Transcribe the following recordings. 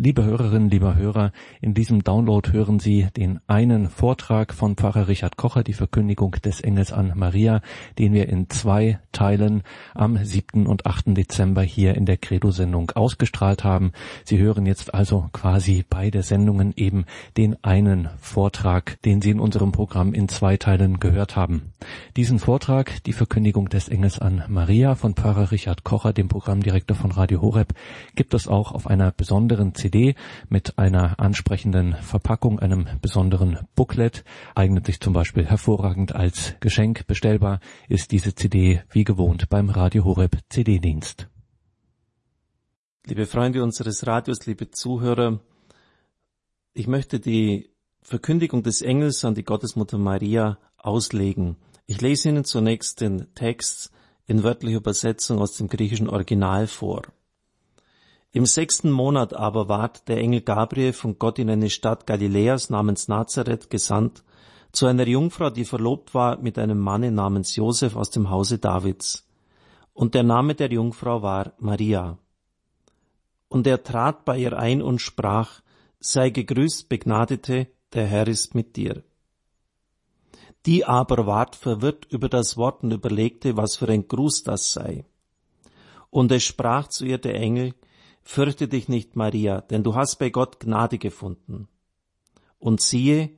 Liebe Hörerinnen, lieber Hörer, in diesem Download hören Sie den einen Vortrag von Pfarrer Richard Kocher, die Verkündigung des Engels an Maria, den wir in zwei Teilen am 7. und 8. Dezember hier in der Credo-Sendung ausgestrahlt haben. Sie hören jetzt also quasi beide Sendungen eben den einen Vortrag, den Sie in unserem Programm in zwei Teilen gehört haben. Diesen Vortrag, die Verkündigung des Engels an Maria von Pfarrer Richard Kocher, dem Programmdirektor von Radio Horeb, gibt es auch auf einer besonderen CD mit einer ansprechenden Verpackung, einem besonderen Booklet. Eignet sich zum Beispiel hervorragend als Geschenk. Bestellbar ist diese CD wie gewohnt beim Radio Horeb CD-Dienst. Liebe Freunde unseres Radios, liebe Zuhörer, ich möchte die Verkündigung des Engels an die Gottesmutter Maria auslegen. Ich lese Ihnen zunächst den Text in wörtlicher Übersetzung aus dem griechischen Original vor. Im sechsten Monat aber ward der Engel Gabriel von Gott in eine Stadt Galiläas namens Nazareth gesandt, zu einer Jungfrau, die verlobt war mit einem Manne namens Josef aus dem Hause Davids. Und der Name der Jungfrau war Maria. Und er trat bei ihr ein und sprach, sei gegrüßt, Begnadete, der Herr ist mit dir. Die aber ward verwirrt über das Wort und überlegte, was für ein Gruß das sei. Und es sprach zu ihr der Engel, Fürchte dich nicht, Maria, denn du hast bei Gott Gnade gefunden. Und siehe,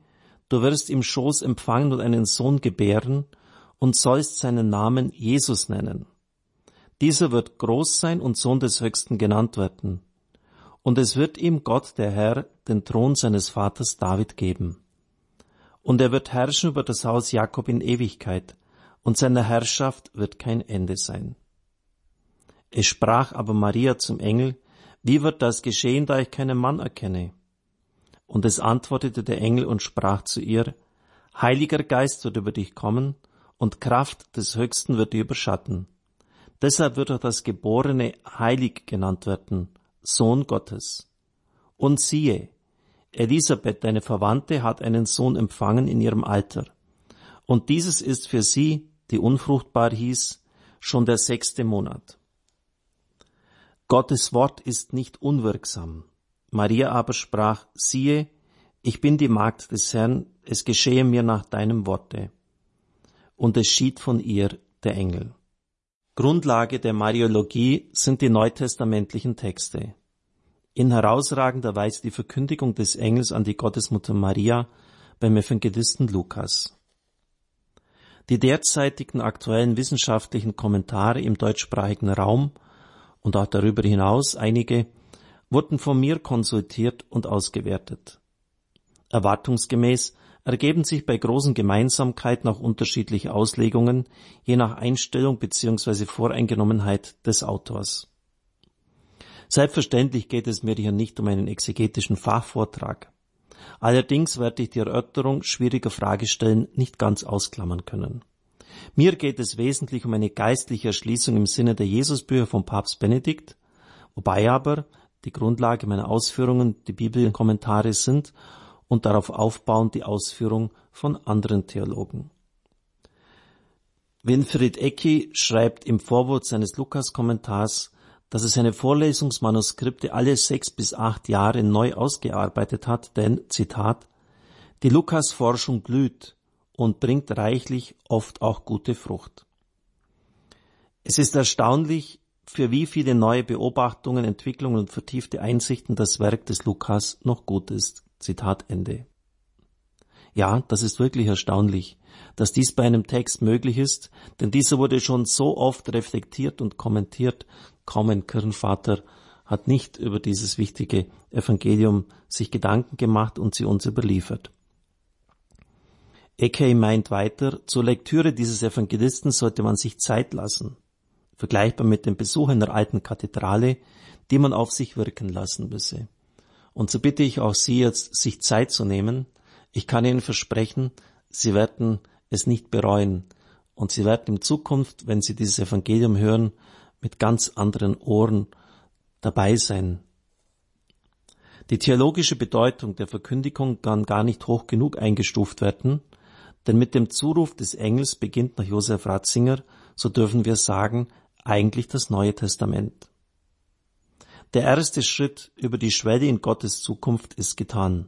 du wirst im Schoß empfangen und einen Sohn gebären und sollst seinen Namen Jesus nennen. Dieser wird groß sein und Sohn des Höchsten genannt werden. Und es wird ihm Gott, der Herr, den Thron seines Vaters David geben. Und er wird herrschen über das Haus Jakob in Ewigkeit, und seiner Herrschaft wird kein Ende sein. Es sprach aber Maria zum Engel, wie wird das geschehen, da ich keinen Mann erkenne? Und es antwortete der Engel und sprach zu ihr, Heiliger Geist wird über dich kommen, und Kraft des Höchsten wird dich überschatten. Deshalb wird auch das Geborene heilig genannt werden, Sohn Gottes. Und siehe, Elisabeth, deine Verwandte, hat einen Sohn empfangen in ihrem Alter. Und dieses ist für sie, die unfruchtbar hieß, schon der sechste Monat. Gottes Wort ist nicht unwirksam. Maria aber sprach, siehe, ich bin die Magd des Herrn, es geschehe mir nach deinem Worte. Und es schied von ihr der Engel. Grundlage der Mariologie sind die neutestamentlichen Texte. In herausragender Weise die Verkündigung des Engels an die Gottesmutter Maria beim Evangelisten Lukas. Die derzeitigen aktuellen wissenschaftlichen Kommentare im deutschsprachigen Raum und auch darüber hinaus einige wurden von mir konsultiert und ausgewertet. Erwartungsgemäß ergeben sich bei großen Gemeinsamkeiten auch unterschiedliche Auslegungen, je nach Einstellung bzw. Voreingenommenheit des Autors. Selbstverständlich geht es mir hier nicht um einen exegetischen Fachvortrag. Allerdings werde ich die Erörterung schwieriger Fragestellen nicht ganz ausklammern können. Mir geht es wesentlich um eine geistliche Erschließung im Sinne der Jesusbücher von Papst Benedikt, wobei aber die Grundlage meiner Ausführungen die Bibelkommentare sind und darauf aufbauend die Ausführung von anderen Theologen. Winfried Ecki schreibt im Vorwort seines Lukas-Kommentars, dass er seine Vorlesungsmanuskripte alle sechs bis acht Jahre neu ausgearbeitet hat, denn, Zitat, die Lukas-Forschung glüht, und bringt reichlich oft auch gute Frucht. Es ist erstaunlich, für wie viele neue Beobachtungen, Entwicklungen und vertiefte Einsichten das Werk des Lukas noch gut ist. Zitat Ende. Ja, das ist wirklich erstaunlich, dass dies bei einem Text möglich ist, denn dieser wurde schon so oft reflektiert und kommentiert. Kaum ein Kirchenvater hat nicht über dieses wichtige Evangelium sich Gedanken gemacht und sie uns überliefert. Eckhey meint weiter, zur Lektüre dieses Evangelisten sollte man sich Zeit lassen, vergleichbar mit dem Besuch einer alten Kathedrale, die man auf sich wirken lassen müsse. Und so bitte ich auch Sie jetzt, sich Zeit zu nehmen. Ich kann Ihnen versprechen, Sie werden es nicht bereuen und Sie werden in Zukunft, wenn Sie dieses Evangelium hören, mit ganz anderen Ohren dabei sein. Die theologische Bedeutung der Verkündigung kann gar nicht hoch genug eingestuft werden, denn mit dem Zuruf des Engels beginnt nach Josef Ratzinger, so dürfen wir sagen, eigentlich das Neue Testament. Der erste Schritt über die Schwelle in Gottes Zukunft ist getan.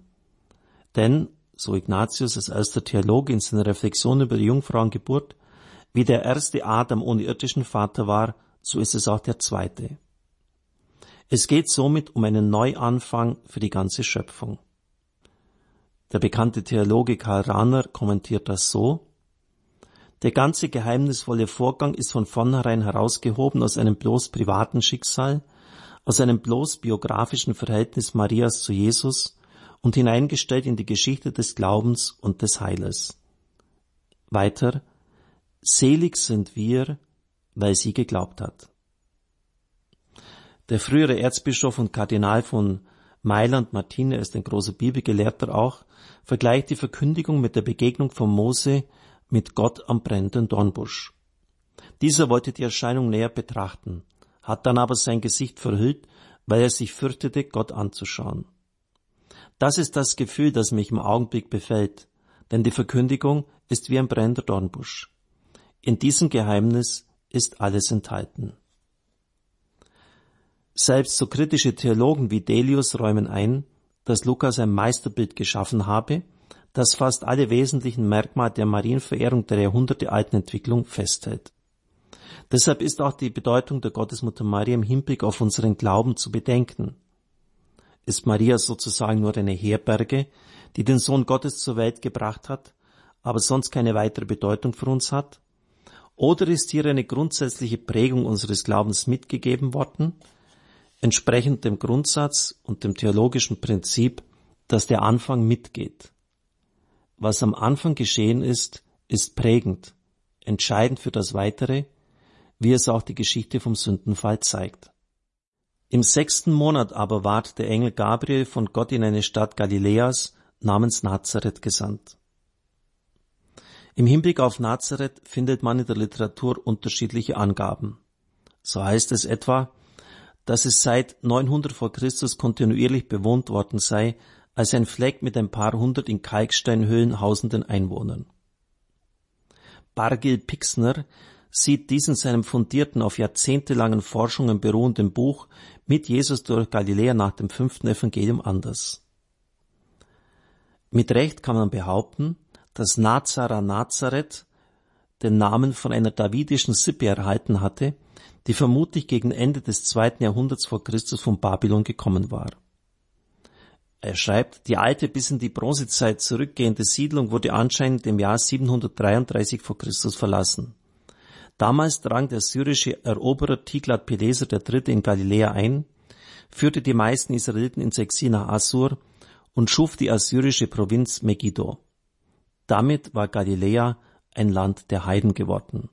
Denn, so Ignatius als erster Theologe in seiner Reflexion über die Jungfrauengeburt, wie der erste Adam ohne irdischen Vater war, so ist es auch der zweite. Es geht somit um einen Neuanfang für die ganze Schöpfung. Der bekannte Theologe Karl Rahner kommentiert das so, der ganze geheimnisvolle Vorgang ist von vornherein herausgehoben aus einem bloß privaten Schicksal, aus einem bloß biografischen Verhältnis Marias zu Jesus und hineingestellt in die Geschichte des Glaubens und des Heiles. Weiter, selig sind wir, weil sie geglaubt hat. Der frühere Erzbischof und Kardinal von Mailand, Martine, ist ein großer Bibelgelehrter auch, vergleicht die Verkündigung mit der Begegnung von Mose mit Gott am brennenden Dornbusch. Dieser wollte die Erscheinung näher betrachten, hat dann aber sein Gesicht verhüllt, weil er sich fürchtete, Gott anzuschauen. Das ist das Gefühl, das mich im Augenblick befällt, denn die Verkündigung ist wie ein brennender Dornbusch. In diesem Geheimnis ist alles enthalten. Selbst so kritische Theologen wie Delius räumen ein, dass Lukas ein Meisterbild geschaffen habe, das fast alle wesentlichen Merkmale der Marienverehrung der jahrhundertealten Entwicklung festhält. Deshalb ist auch die Bedeutung der Gottesmutter Maria im Hinblick auf unseren Glauben zu bedenken. Ist Maria sozusagen nur eine Herberge, die den Sohn Gottes zur Welt gebracht hat, aber sonst keine weitere Bedeutung für uns hat? Oder ist hier eine grundsätzliche Prägung unseres Glaubens mitgegeben worden, entsprechend dem Grundsatz und dem theologischen Prinzip, dass der Anfang mitgeht? Was am Anfang geschehen ist, ist prägend, entscheidend für das Weitere, wie es auch die Geschichte vom Sündenfall zeigt. Im sechsten Monat aber ward der Engel Gabriel von Gott in eine Stadt Galiläas namens Nazareth gesandt. Im Hinblick auf Nazareth findet man in der Literatur unterschiedliche Angaben. So heißt es etwa, dass es seit 900 vor Christus kontinuierlich bewohnt worden sei, als ein Fleck mit ein paar hundert in Kalksteinhöhlen hausenden Einwohnern. Bargil Pixner sieht dies in seinem fundierten, auf jahrzehntelangen Forschungen beruhenden Buch Mit Jesus durch Galiläa nach dem fünften Evangelium anders. Mit Recht kann man behaupten, dass Nazara Nazareth den Namen von einer davidischen Sippe erhalten hatte, die vermutlich gegen Ende des zweiten Jahrhunderts vor Christus von Babylon gekommen war. Er schreibt, die alte bis in die Bronzezeit zurückgehende Siedlung wurde anscheinend im Jahr 733 vor Christus verlassen. Damals drang der syrische Eroberer Tiglat-Pileser III. in Galiläa ein, führte die meisten Israeliten ins Exil nach Assur und schuf die assyrische Provinz Megiddo. Damit war Galiläa ein Land der Heiden geworden.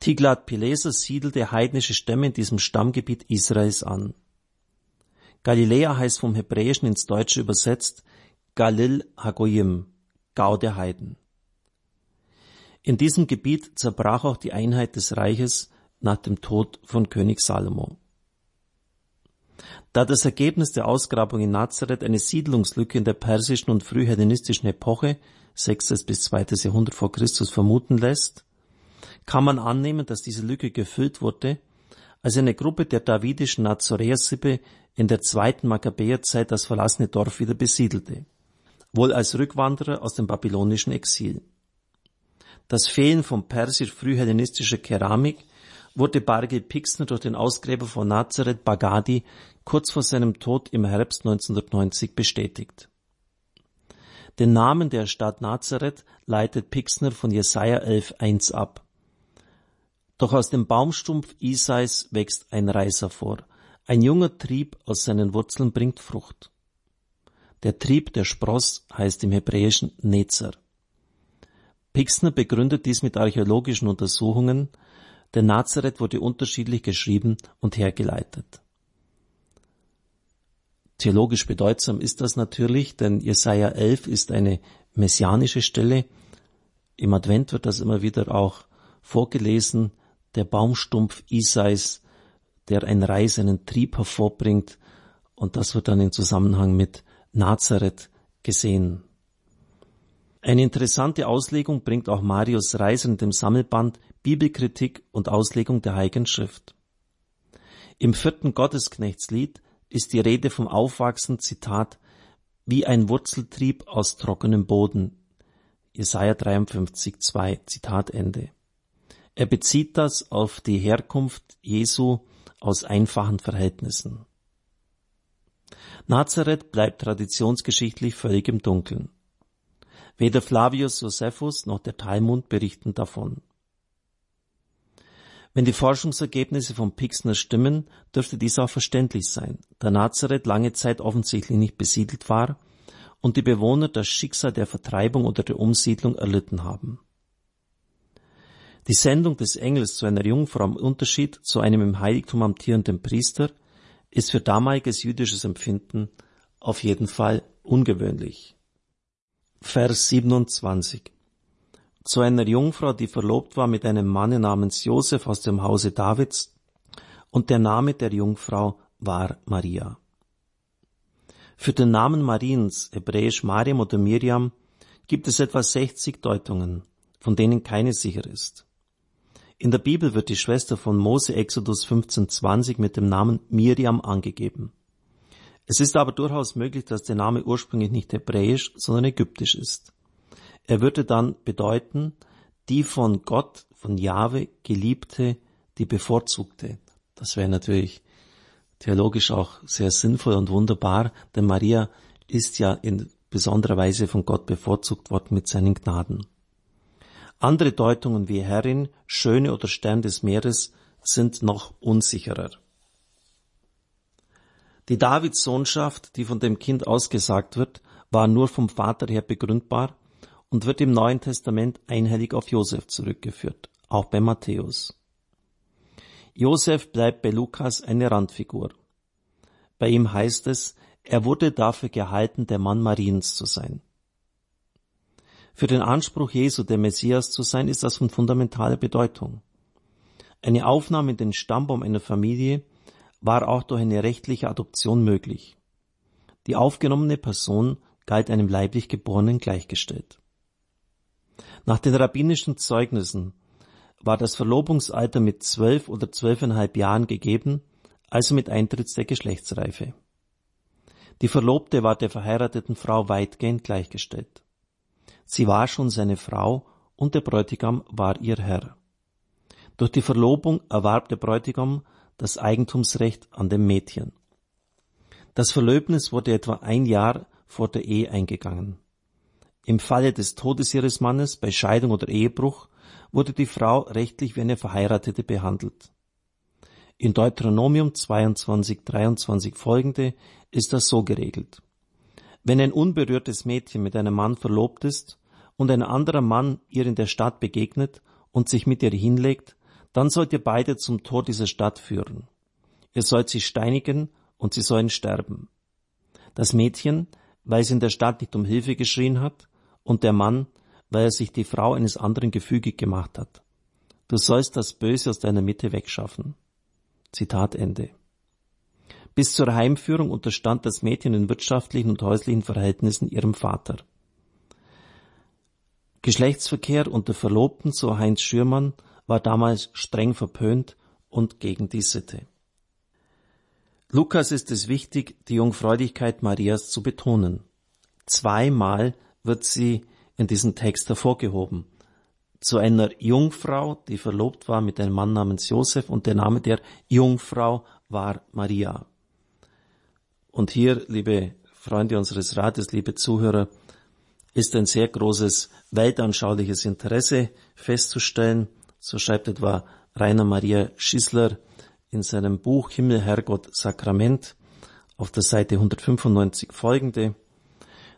Tiglat-Pileser siedelte heidnische Stämme in diesem Stammgebiet Israels an. Galiläa heißt vom Hebräischen ins Deutsche übersetzt Galil Hagoyim, Gau der Heiden. In diesem Gebiet zerbrach auch die Einheit des Reiches nach dem Tod von König Salomo. Da das Ergebnis der Ausgrabung in Nazareth eine Siedlungslücke in der persischen und frühhellenistischen Epoche, 6. bis 2. Jahrhundert vor Christus vermuten lässt, kann man annehmen, dass diese Lücke gefüllt wurde, als eine Gruppe der davidischen Nazoräer-Sippe in der zweiten Makkabäerzeit das verlassene Dorf wieder besiedelte, wohl als Rückwanderer aus dem babylonischen Exil. Das Fehlen von persisch-frühhellenistischer Keramik wurde Bargil Pixner durch den Ausgräber von Nazareth Bagadi kurz vor seinem Tod im Herbst 1990 bestätigt. Den Namen der Stadt Nazareth leitet Pixner von Jesaja 11,1 ab. Doch aus dem Baumstumpf Isais wächst ein Reis hervor, ein junger Trieb aus seinen Wurzeln bringt Frucht. Der Trieb, der Spross, heißt im Hebräischen Nezer. Pixner begründet dies mit archäologischen Untersuchungen, denn Nazareth wurde unterschiedlich geschrieben und hergeleitet. Theologisch bedeutsam ist das natürlich, denn Jesaja 11 ist eine messianische Stelle. Im Advent wird das immer wieder auch vorgelesen. Der Baumstumpf Isais der ein Reis, einen Trieb hervorbringt. Und das wird dann im Zusammenhang mit Nazareth gesehen. Eine interessante Auslegung bringt auch Marius Reiser in dem Sammelband Bibelkritik und Auslegung der Heiligen Schrift. Im vierten Gottesknechtslied ist die Rede vom Aufwachsen, Zitat, wie ein Wurzeltrieb aus trockenem Boden. Jesaja 53, 2, Zitat Ende. Er bezieht das auf die Herkunft Jesu aus einfachen Verhältnissen. Nazareth bleibt traditionsgeschichtlich völlig im Dunkeln. Weder Flavius Josephus noch der Talmud berichten davon. Wenn die Forschungsergebnisse von Pixner stimmen, dürfte dies auch verständlich sein, da Nazareth lange Zeit offensichtlich nicht besiedelt war und die Bewohner das Schicksal der Vertreibung oder der Umsiedlung erlitten haben. Die Sendung des Engels zu einer Jungfrau im Unterschied zu einem im Heiligtum amtierenden Priester ist für damaliges jüdisches Empfinden auf jeden Fall ungewöhnlich. Vers 27 Zu einer Jungfrau, die verlobt war mit einem Manne namens Josef aus dem Hause Davids, und der Name der Jungfrau war Maria. Für den Namen Mariens, hebräisch Mariam oder Miriam, gibt es etwa 60 Deutungen, von denen keine sicher ist. In der Bibel wird die Schwester von Mose Exodus 15,20 mit dem Namen Miriam angegeben. Es ist aber durchaus möglich, dass der Name ursprünglich nicht hebräisch, sondern ägyptisch ist. Er würde dann bedeuten, die von Gott, von Jahwe geliebte, die bevorzugte. Das wäre natürlich theologisch auch sehr sinnvoll und wunderbar, denn Maria ist ja in besonderer Weise von Gott bevorzugt worden mit seinen Gnaden. Andere Deutungen wie Herrin, Schöne oder Stern des Meeres sind noch unsicherer. Die Davidssohnschaft, die von dem Kind ausgesagt wird, war nur vom Vater her begründbar und wird im Neuen Testament einhellig auf Josef zurückgeführt, auch bei Matthäus. Josef bleibt bei Lukas eine Randfigur. Bei ihm heißt es, er wurde dafür gehalten, der Mann Mariens zu sein. Für den Anspruch Jesu, der Messias zu sein, ist das von fundamentaler Bedeutung. Eine Aufnahme in den Stammbaum einer Familie war auch durch eine rechtliche Adoption möglich. Die aufgenommene Person galt einem leiblich Geborenen gleichgestellt. Nach den rabbinischen Zeugnissen war das Verlobungsalter mit zwölf oder zwölfeinhalb Jahren gegeben, also mit Eintritt der Geschlechtsreife. Die Verlobte war der verheirateten Frau weitgehend gleichgestellt. Sie war schon seine Frau und der Bräutigam war ihr Herr. Durch die Verlobung erwarb der Bräutigam das Eigentumsrecht an dem Mädchen. Das Verlöbnis wurde etwa ein Jahr vor der Ehe eingegangen. Im Falle des Todes ihres Mannes, bei Scheidung oder Ehebruch, wurde die Frau rechtlich wie eine Verheiratete behandelt. In Deuteronomium 22, 23 folgende ist das so geregelt. Wenn ein unberührtes Mädchen mit einem Mann verlobt ist und ein anderer Mann ihr in der Stadt begegnet und sich mit ihr hinlegt, dann sollt ihr beide zum Tor dieser Stadt führen. Ihr sollt sie steinigen und sie sollen sterben. Das Mädchen, weil sie in der Stadt nicht um Hilfe geschrien hat, und der Mann, weil er sich die Frau eines anderen gefügig gemacht hat. Du sollst das Böse aus deiner Mitte wegschaffen. Zitat Ende. Bis zur Heimführung unterstand das Mädchen in wirtschaftlichen und häuslichen Verhältnissen ihrem Vater. Geschlechtsverkehr unter Verlobten, so Heinz Schürmann, war damals streng verpönt und gegen die Sitte. Lukas ist es wichtig, die Jungfräulichkeit Marias zu betonen. Zweimal wird sie in diesem Text hervorgehoben. Zu einer Jungfrau, die verlobt war mit einem Mann namens Josef und der Name der Jungfrau war Maria. Und hier, liebe Freunde unseres Rates, liebe Zuhörer, ist ein sehr großes weltanschauliches Interesse festzustellen. So schreibt etwa Rainer Maria Schissler in seinem Buch Himmel, Herrgott, Sakrament auf der Seite 195 folgende.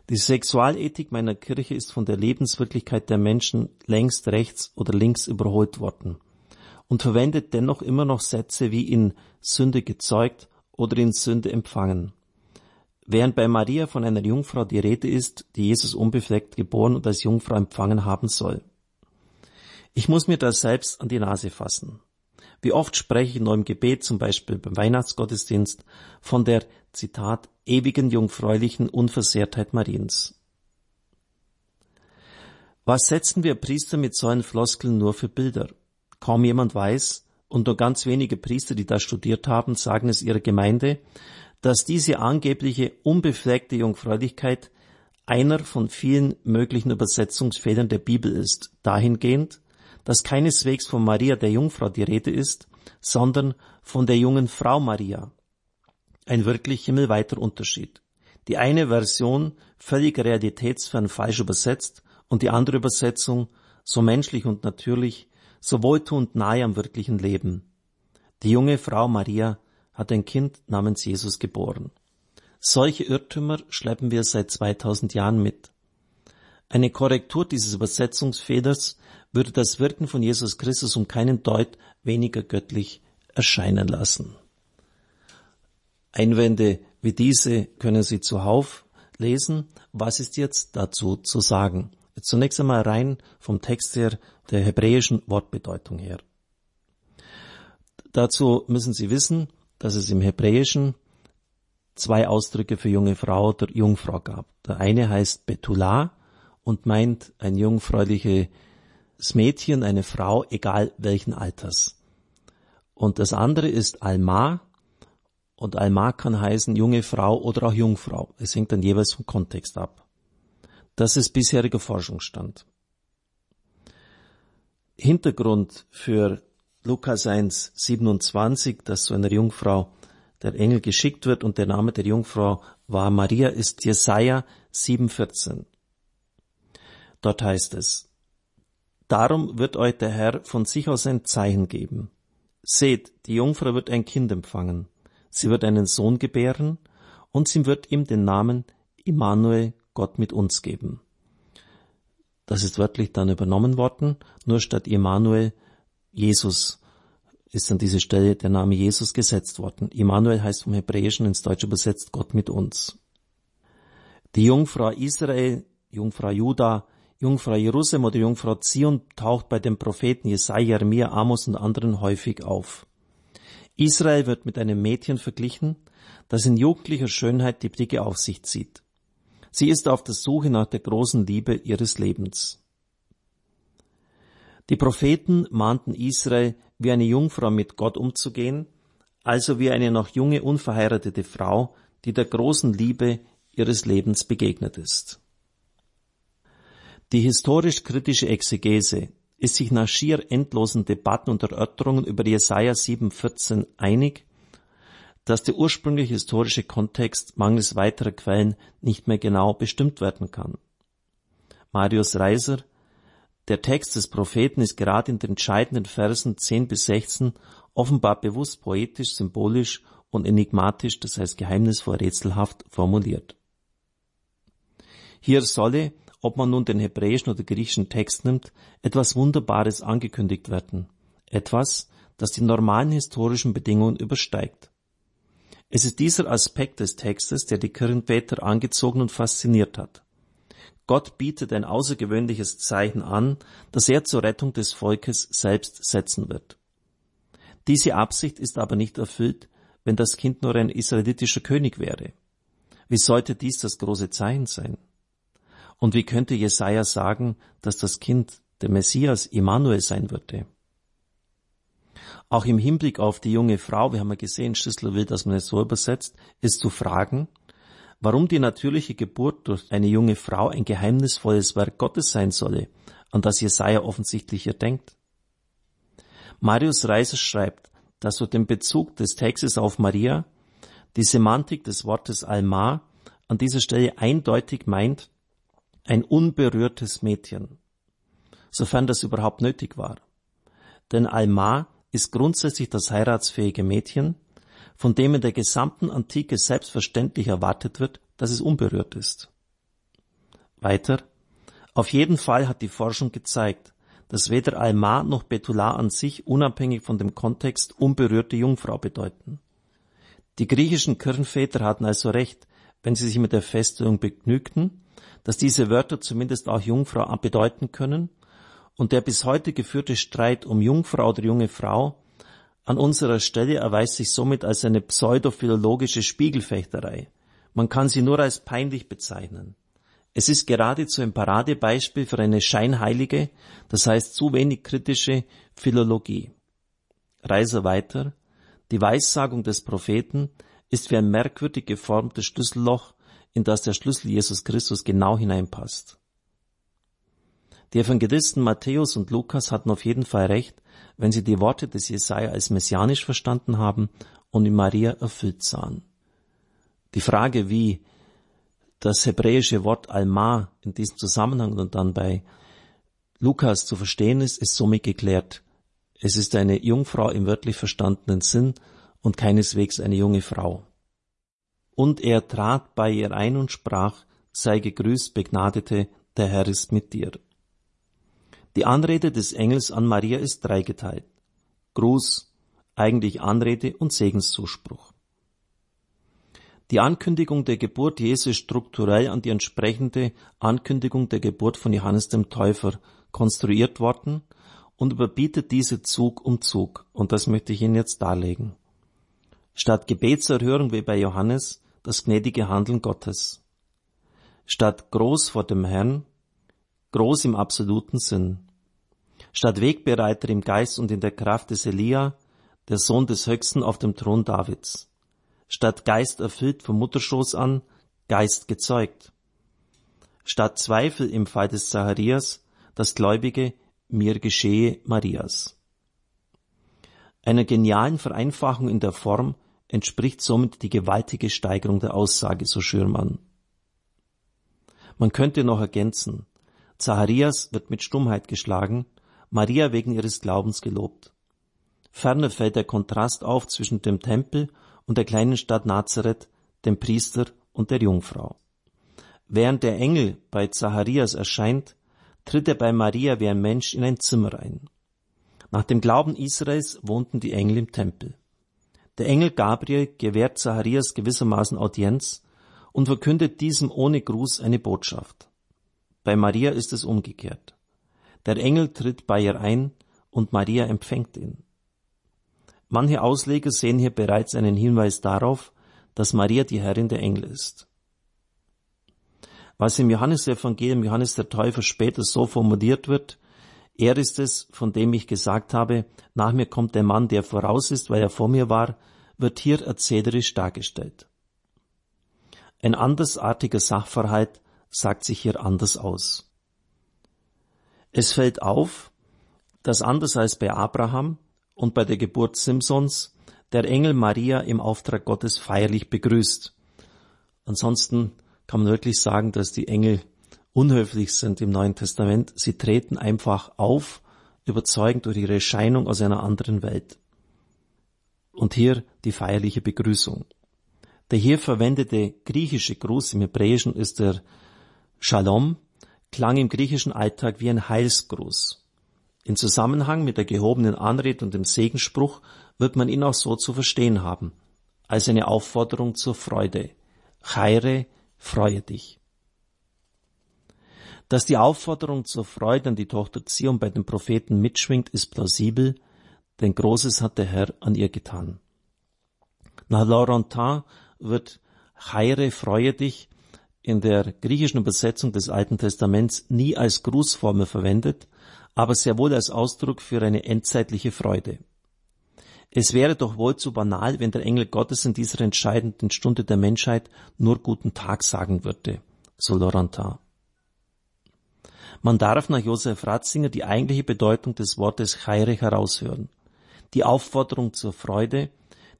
Die Sexualethik meiner Kirche ist von der Lebenswirklichkeit der Menschen längst rechts oder links überholt worden und verwendet dennoch immer noch Sätze wie in Sünde gezeugt oder in Sünde empfangen. Während bei Maria von einer Jungfrau die Rede ist, die Jesus unbefleckt geboren und als Jungfrau empfangen haben soll. Ich muss mir das selbst an die Nase fassen. Wie oft spreche ich nur im Gebet, zum Beispiel beim Weihnachtsgottesdienst, von der, Zitat, ewigen jungfräulichen Unversehrtheit Mariens. Was setzen wir Priester mit solchen Floskeln nur für Bilder? Kaum jemand weiß, und nur ganz wenige Priester, die da studiert haben, sagen es ihrer Gemeinde, dass diese angebliche unbefleckte Jungfräulichkeit einer von vielen möglichen Übersetzungsfehlern der Bibel ist, dahingehend, dass keineswegs von Maria der Jungfrau die Rede ist, sondern von der jungen Frau Maria. Ein wirklich himmelweiter Unterschied. Die eine Version völlig realitätsfern falsch übersetzt und die andere Übersetzung so menschlich und natürlich, so wohltuend nahe am wirklichen Leben. Die junge Frau Maria hat ein Kind namens Jesus geboren. Solche Irrtümer schleppen wir seit 2000 Jahren mit. Eine Korrektur dieses Übersetzungsfehlers würde das Wirken von Jesus Christus um keinen Deut weniger göttlich erscheinen lassen. Einwände wie diese können Sie zuhauf lesen. Was ist jetzt dazu zu sagen? Zunächst einmal rein vom Text her, der hebräischen Wortbedeutung her. Dazu müssen Sie wissen, dass es im Hebräischen zwei Ausdrücke für junge Frau oder Jungfrau gab. Der eine heißt Betula und meint ein jungfräuliches Mädchen, eine Frau, egal welchen Alters. Und das andere ist Alma und Alma kann heißen junge Frau oder auch Jungfrau. Es hängt dann jeweils vom Kontext ab. Das ist bisheriger Forschungsstand. Hintergrund für Lukas 1, 27, dass zu einer Jungfrau der Engel geschickt wird und der Name der Jungfrau war Maria, ist Jesaja 7,14. Dort heißt es, Darum wird euch der Herr von sich aus ein Zeichen geben. Seht, die Jungfrau wird ein Kind empfangen. Sie wird einen Sohn gebären und sie wird ihm den Namen Immanuel Gott mit uns geben. Das ist wörtlich dann übernommen worden, nur statt Immanuel Jesus ist an diese Stelle der Name Jesus gesetzt worden. Immanuel heißt vom Hebräischen ins Deutsche übersetzt Gott mit uns. Die Jungfrau Israel, Jungfrau Juda, Jungfrau Jerusalem oder Jungfrau Zion taucht bei den Propheten Jesaja, Jeremia, Amos und anderen häufig auf. Israel wird mit einem Mädchen verglichen, das in jugendlicher Schönheit die Blicke auf sich zieht. Sie ist auf der Suche nach der großen Liebe ihres Lebens. Die Propheten mahnten Israel, wie eine Jungfrau mit Gott umzugehen, also wie eine noch junge unverheiratete Frau, die der großen Liebe ihres Lebens begegnet ist. Die historisch-kritische Exegese ist sich nach schier endlosen Debatten und Erörterungen über Jesaja 7,14 einig, dass der ursprüngliche historische Kontext mangels weiterer Quellen nicht mehr genau bestimmt werden kann. Marius Reiser, der Text des Propheten ist gerade in den entscheidenden Versen 10 bis 16 offenbar bewusst poetisch, symbolisch und enigmatisch, das heißt geheimnisvoll rätselhaft formuliert. Hier solle, ob man nun den hebräischen oder griechischen Text nimmt, etwas Wunderbares angekündigt werden. Etwas, das die normalen historischen Bedingungen übersteigt. Es ist dieser Aspekt des Textes, der die Kirchenväter angezogen und fasziniert hat. Gott bietet ein außergewöhnliches Zeichen an, das er zur Rettung des Volkes selbst setzen wird. Diese Absicht ist aber nicht erfüllt, wenn das Kind nur ein israelitischer König wäre. Wie sollte dies das große Zeichen sein? Und wie könnte Jesaja sagen, dass das Kind der Messias Immanuel sein würde? Auch im Hinblick auf die junge Frau, wir haben ja gesehen, Schlüssel will, dass man es so übersetzt, ist zu fragen, warum die natürliche Geburt durch eine junge Frau ein geheimnisvolles Werk Gottes sein solle, an das Jesaja offensichtlich hier denkt. Marius Reiser schreibt, dass durch den Bezug des Textes auf Maria die Semantik des Wortes Alma an dieser Stelle eindeutig meint, ein unberührtes Mädchen, sofern das überhaupt nötig war. Denn Alma ist grundsätzlich das heiratsfähige Mädchen, von dem in der gesamten Antike selbstverständlich erwartet wird, dass es unberührt ist. Weiter, auf jeden Fall hat die Forschung gezeigt, dass weder Alma noch Betula an sich unabhängig von dem Kontext unberührte Jungfrau bedeuten. Die griechischen Kirchenväter hatten also recht, wenn sie sich mit der Feststellung begnügten, dass diese Wörter zumindest auch Jungfrau bedeuten können und der bis heute geführte Streit um Jungfrau oder junge Frau an unserer Stelle erweist sich somit als eine pseudophilologische Spiegelfechterei. Man kann sie nur als peinlich bezeichnen. Es ist geradezu ein Paradebeispiel für eine scheinheilige, das heißt zu wenig kritische Philologie. Reise weiter, die Weissagung des Propheten ist wie ein merkwürdig geformtes Schlüsselloch, in das der Schlüssel Jesus Christus genau hineinpasst. Die Evangelisten Matthäus und Lukas hatten auf jeden Fall recht, wenn sie die Worte des Jesaja als messianisch verstanden haben und in Maria erfüllt sahen. Die Frage, wie das hebräische Wort Alma in diesem Zusammenhang und dann bei Lukas zu verstehen ist, ist somit geklärt. Es ist eine Jungfrau im wörtlich verstandenen Sinn und keineswegs eine junge Frau. Und er trat bei ihr ein und sprach, sei gegrüßt, Begnadete, der Herr ist mit dir. Die Anrede des Engels an Maria ist dreigeteilt. Gruß, eigentlich Anrede und Segenszuspruch. Die Ankündigung der Geburt Jesu ist strukturell an die entsprechende Ankündigung der Geburt von Johannes dem Täufer konstruiert worden und überbietet diese Zug um Zug. Und das möchte ich Ihnen jetzt darlegen. Statt Gebetserhörung wie bei Johannes das gnädige Handeln Gottes. Statt groß vor dem Herrn, groß im absoluten Sinn. Statt Wegbereiter im Geist und in der Kraft des Elia, der Sohn des Höchsten auf dem Thron Davids statt Geist erfüllt vom Mutterschoß an, Geist gezeugt. Statt Zweifel im Fall des Zacharias, das Gläubige, mir geschehe Marias. Einer genialen Vereinfachung in der Form entspricht somit die gewaltige Steigerung der Aussage, so Schürmann. Man könnte noch ergänzen, Zacharias wird mit Stummheit geschlagen, Maria wegen ihres Glaubens gelobt. Ferner fällt der Kontrast auf zwischen dem Tempel und der kleinen Stadt Nazareth, dem Priester und der Jungfrau. Während der Engel bei Zacharias erscheint, tritt er bei Maria wie ein Mensch in ein Zimmer ein. Nach dem Glauben Israels wohnten die Engel im Tempel. Der Engel Gabriel gewährt Zacharias gewissermaßen Audienz und verkündet diesem ohne Gruß eine Botschaft. Bei Maria ist es umgekehrt. Der Engel tritt bei ihr ein und Maria empfängt ihn. Manche Ausleger sehen hier bereits einen Hinweis darauf, dass Maria die Herrin der Engel ist. Was im Johannesevangelium Johannes der Täufer später so formuliert wird, er ist es, von dem ich gesagt habe, nach mir kommt der Mann, der voraus ist, weil er vor mir war, wird hier erzählerisch dargestellt. Ein andersartiger Sachverhalt sagt sich hier anders aus. Es fällt auf, dass anders als bei Abraham und bei der Geburt Simsons der Engel Maria im Auftrag Gottes feierlich begrüßt. Ansonsten kann man wirklich sagen, dass die Engel unhöflich sind im Neuen Testament. Sie treten einfach auf, überzeugend durch ihre Erscheinung aus einer anderen Welt. Und hier die feierliche Begrüßung. Der hier verwendete griechische Gruß im Hebräischen ist der Shalom, klang im griechischen Alltag wie ein Heilsgruß. In Zusammenhang mit der gehobenen Anrede und dem Segensspruch wird man ihn auch so zu verstehen haben, als eine Aufforderung zur Freude. Chaire, freue dich. Dass die Aufforderung zur Freude an die Tochter Zion bei den Propheten mitschwingt, ist plausibel, denn Großes hat der Herr an ihr getan. Nach Laurentin wird Chaire, freue dich in der griechischen Übersetzung des Alten Testaments nie als Grußformel verwendet, aber sehr wohl als Ausdruck für eine endzeitliche Freude. Es wäre doch wohl zu banal, wenn der Engel Gottes in dieser entscheidenden Stunde der Menschheit nur guten Tag sagen würde, so Laurentin. Man darf nach Josef Ratzinger die eigentliche Bedeutung des Wortes Chaire heraushören. Die Aufforderung zur Freude,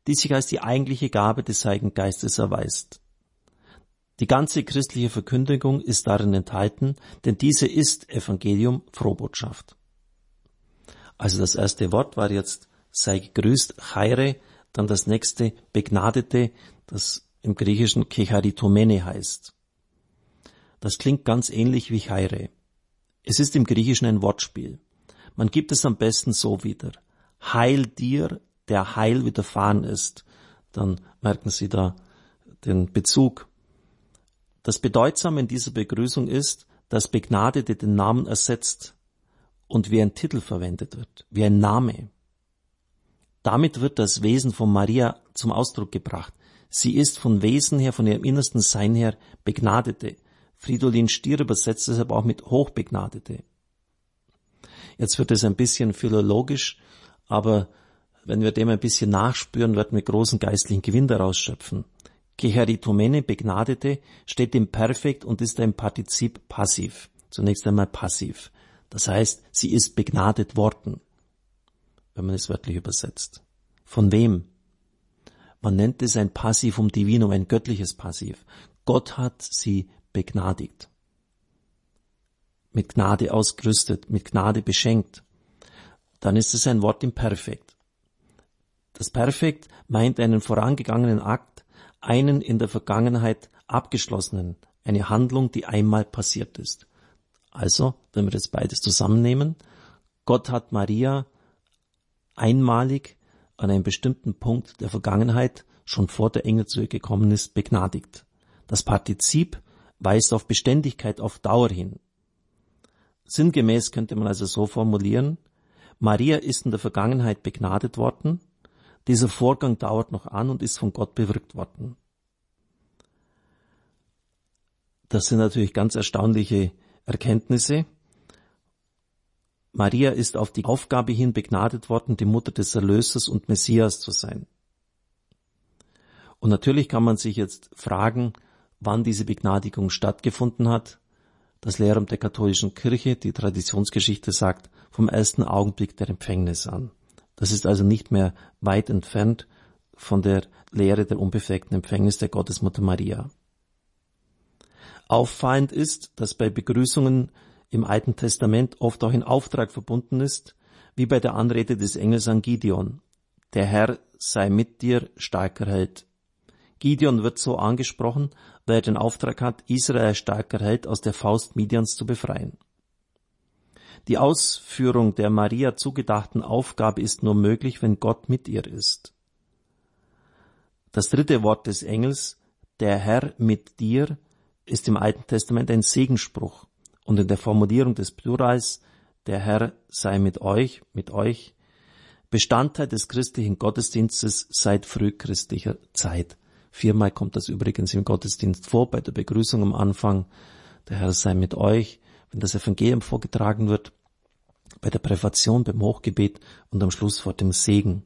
die sich als die eigentliche Gabe des Heiligen Geistes erweist. Die ganze christliche Verkündigung ist darin enthalten, denn diese ist Evangelium, Frohbotschaft. Also das erste Wort war jetzt sei gegrüßt, Chaire, dann das nächste Begnadete, das im Griechischen Kecharitomene heißt. Das klingt ganz ähnlich wie Chaire. Es ist im Griechischen ein Wortspiel. Man gibt es am besten so wieder. Heil dir, der Heil widerfahren ist. Dann merken Sie da den Bezug das Bedeutsame in dieser Begrüßung ist, dass Begnadete den Namen ersetzt und wie ein Titel verwendet wird, wie ein Name. Damit wird das Wesen von Maria zum Ausdruck gebracht. Sie ist von Wesen her, von ihrem innersten Sein her Begnadete. Fridolin Stier übersetzt deshalb auch mit Hochbegnadete. Jetzt wird es ein bisschen philologisch, aber wenn wir dem ein bisschen nachspüren, werden wir großen geistlichen Gewinn daraus schöpfen. Geheritomene, Begnadete, steht im Perfekt und ist ein Partizip passiv. Zunächst einmal passiv. Das heißt, sie ist begnadet worden, wenn man es wörtlich übersetzt. Von wem? Man nennt es ein Passivum Divinum, ein göttliches Passiv. Gott hat sie begnadigt. Mit Gnade ausgerüstet, mit Gnade beschenkt. Dann ist es ein Wort im Perfekt. Das Perfekt meint einen vorangegangenen Akt, einen in der Vergangenheit abgeschlossenen, eine Handlung, die einmal passiert ist. Also, wenn wir jetzt beides zusammennehmen, Gott hat Maria einmalig an einem bestimmten Punkt der Vergangenheit, schon vor der Engel zu ihr gekommen ist, begnadigt. Das Partizip weist auf Beständigkeit, auf Dauer hin. Sinngemäß könnte man also so formulieren, Maria ist in der Vergangenheit begnadet worden, dieser Vorgang dauert noch an und ist von Gott bewirkt worden. Das sind natürlich ganz erstaunliche Erkenntnisse. Maria ist auf die Aufgabe hin begnadet worden, die Mutter des Erlösers und Messias zu sein. Und natürlich kann man sich jetzt fragen, wann diese Begnadigung stattgefunden hat. Das Lehramt der katholischen Kirche, die Traditionsgeschichte sagt, vom ersten Augenblick der Empfängnis an. Das ist also nicht mehr weit entfernt von der Lehre der unbefleckten Empfängnis der Gottesmutter Maria. Auffallend ist, dass bei Begrüßungen im Alten Testament oft auch ein Auftrag verbunden ist, wie bei der Anrede des Engels an Gideon. Der Herr sei mit dir, starker Held. Gideon wird so angesprochen, weil er den Auftrag hat, Israel starker Held aus der Faust Midians zu befreien. Die Ausführung der Maria zugedachten Aufgabe ist nur möglich, wenn Gott mit ihr ist. Das dritte Wort des Engels, der Herr mit dir, ist im Alten Testament ein Segenspruch und in der Formulierung des Plurals, der Herr sei mit euch, mit euch, Bestandteil des christlichen Gottesdienstes seit frühchristlicher Zeit. Viermal kommt das übrigens im Gottesdienst vor, bei der Begrüßung am Anfang, der Herr sei mit euch, wenn das Evangelium vorgetragen wird, bei der Präfation, beim Hochgebet und am Schluss vor dem Segen.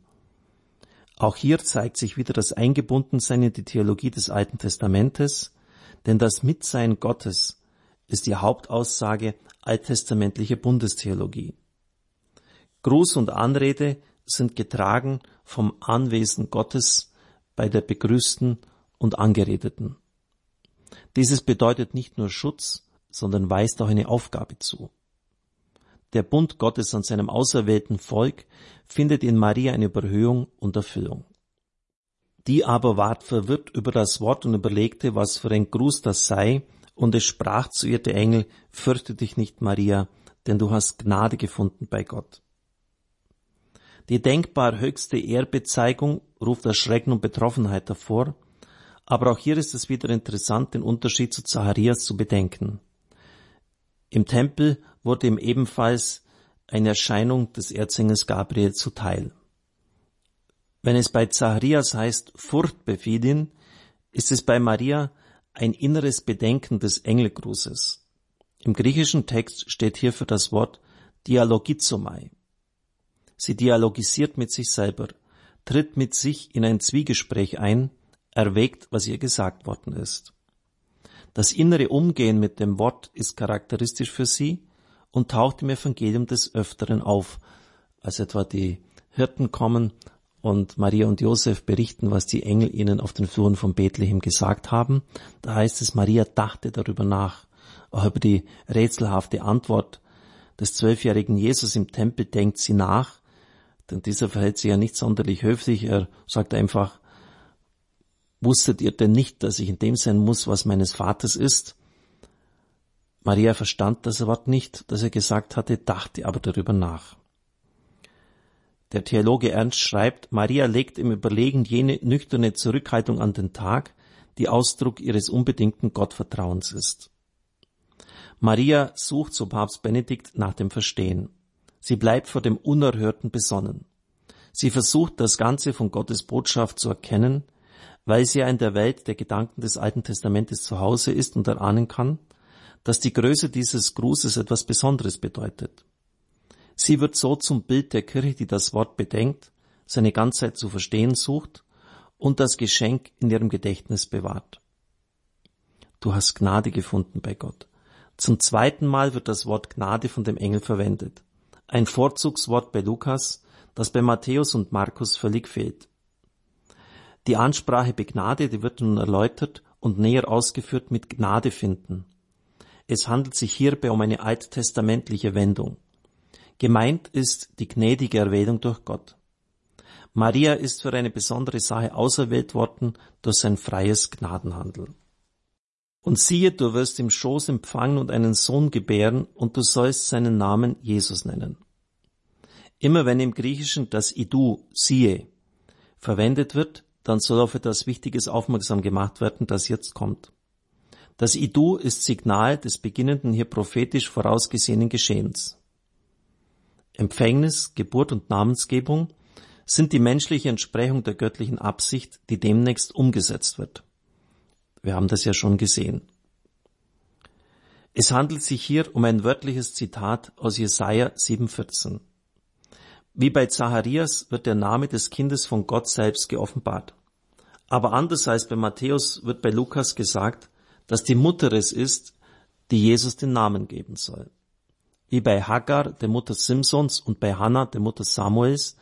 Auch hier zeigt sich wieder das Eingebundensein in die Theologie des Alten Testamentes, denn das Mitsein Gottes ist die Hauptaussage alttestamentlicher Bundestheologie. Gruß und Anrede sind getragen vom Anwesen Gottes bei der Begrüßten und Angeredeten. Dieses bedeutet nicht nur Schutz, sondern weist auch eine Aufgabe zu. Der Bund Gottes an seinem auserwählten Volk findet in Maria eine Überhöhung und Erfüllung. Die aber ward verwirrt über das Wort und überlegte, was für ein Gruß das sei, und es sprach zu ihr der Engel, fürchte dich nicht, Maria, denn du hast Gnade gefunden bei Gott. Die denkbar höchste Ehrbezeigung ruft Erschrecken und Betroffenheit hervor, aber auch hier ist es wieder interessant, den Unterschied zu Zacharias zu bedenken. Im Tempel wurde ihm ebenfalls eine Erscheinung des Erzengels Gabriel zuteil. Wenn es bei Zacharias heißt, Furcht befiel ihn, ist es bei Maria ein inneres Bedenken des Engelgrußes. Im griechischen Text steht hierfür das Wort Dialogizomai. Sie dialogisiert mit sich selber, tritt mit sich in ein Zwiegespräch ein, erwägt, was ihr gesagt worden ist. Das innere Umgehen mit dem Wort ist charakteristisch für sie und taucht im Evangelium des Öfteren auf, als etwa die Hirten kommen und Maria und Josef berichten, was die Engel ihnen auf den Fluren von Bethlehem gesagt haben. Da heißt es, Maria dachte darüber nach. Auch über die rätselhafte Antwort des zwölfjährigen Jesus im Tempel denkt sie nach, denn dieser verhält sich ja nicht sonderlich höflich. Er sagt einfach, wusstet ihr denn nicht, dass ich in dem sein muss, was meines Vaters ist? Maria verstand das Wort nicht, das er gesagt hatte, dachte aber darüber nach. Der Theologe Ernst schreibt, Maria legt im Überlegen jene nüchterne Zurückhaltung an den Tag, die Ausdruck ihres unbedingten Gottvertrauens ist. Maria sucht, so Papst Benedikt, nach dem Verstehen. Sie bleibt vor dem Unerhörten besonnen. Sie versucht, das Ganze von Gottes Botschaft zu erkennen, weil sie ja in der Welt der Gedanken des Alten Testamentes zu Hause ist und erahnen kann, dass die Größe dieses Grußes etwas Besonderes bedeutet. Sie wird so zum Bild der Kirche, die das Wort bedenkt, seine Ganzheit zu verstehen sucht und das Geschenk in ihrem Gedächtnis bewahrt. Du hast Gnade gefunden bei Gott. Zum zweiten Mal wird das Wort Gnade von dem Engel verwendet. Ein Vorzugswort bei Lukas, das bei Matthäus und Markus völlig fehlt. Die Ansprache Begnadete wird nun erläutert und näher ausgeführt mit Gnade finden. Es handelt sich hierbei um eine alttestamentliche Wendung. Gemeint ist die gnädige Erwählung durch Gott. Maria ist für eine besondere Sache auserwählt worden durch sein freies Gnadenhandeln. Und siehe, du wirst im Schoß empfangen und einen Sohn gebären, und du sollst seinen Namen Jesus nennen. Immer wenn im Griechischen das Idu, siehe, verwendet wird, dann soll auf etwas Wichtiges aufmerksam gemacht werden, das jetzt kommt. Das Idu ist Signal des beginnenden hier prophetisch vorausgesehenen Geschehens. Empfängnis, Geburt und Namensgebung sind die menschliche Entsprechung der göttlichen Absicht, die demnächst umgesetzt wird. Wir haben das ja schon gesehen. Es handelt sich hier um ein wörtliches Zitat aus Jesaja 7,14. Wie bei Zacharias wird der Name des Kindes von Gott selbst geoffenbart. Aber anders als bei Matthäus wird bei Lukas gesagt, dass die Mutter es ist, die Jesus den Namen geben soll. Wie bei Hagar, der Mutter Simsons, und bei Hannah, der Mutter Samuels,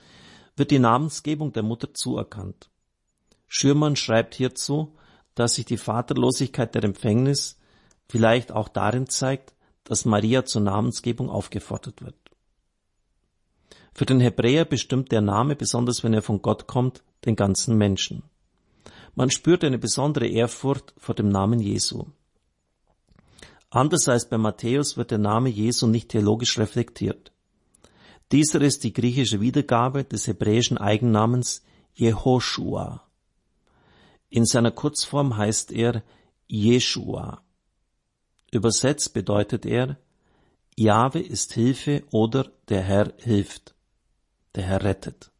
wird die Namensgebung der Mutter zuerkannt. Schürmann schreibt hierzu, dass sich die Vaterlosigkeit der Empfängnis vielleicht auch darin zeigt, dass Maria zur Namensgebung aufgefordert wird. Für den Hebräer bestimmt der Name, besonders wenn er von Gott kommt, den ganzen Menschen. Man spürt eine besondere Ehrfurcht vor dem Namen Jesu. Anders als bei Matthäus wird der Name Jesu nicht theologisch reflektiert. Dieser ist die griechische Wiedergabe des hebräischen Eigennamens Jehoshua. In seiner Kurzform heißt er Jeshua. Übersetzt bedeutet er, Jahwe ist Hilfe oder der Herr hilft. Der Herr rettet.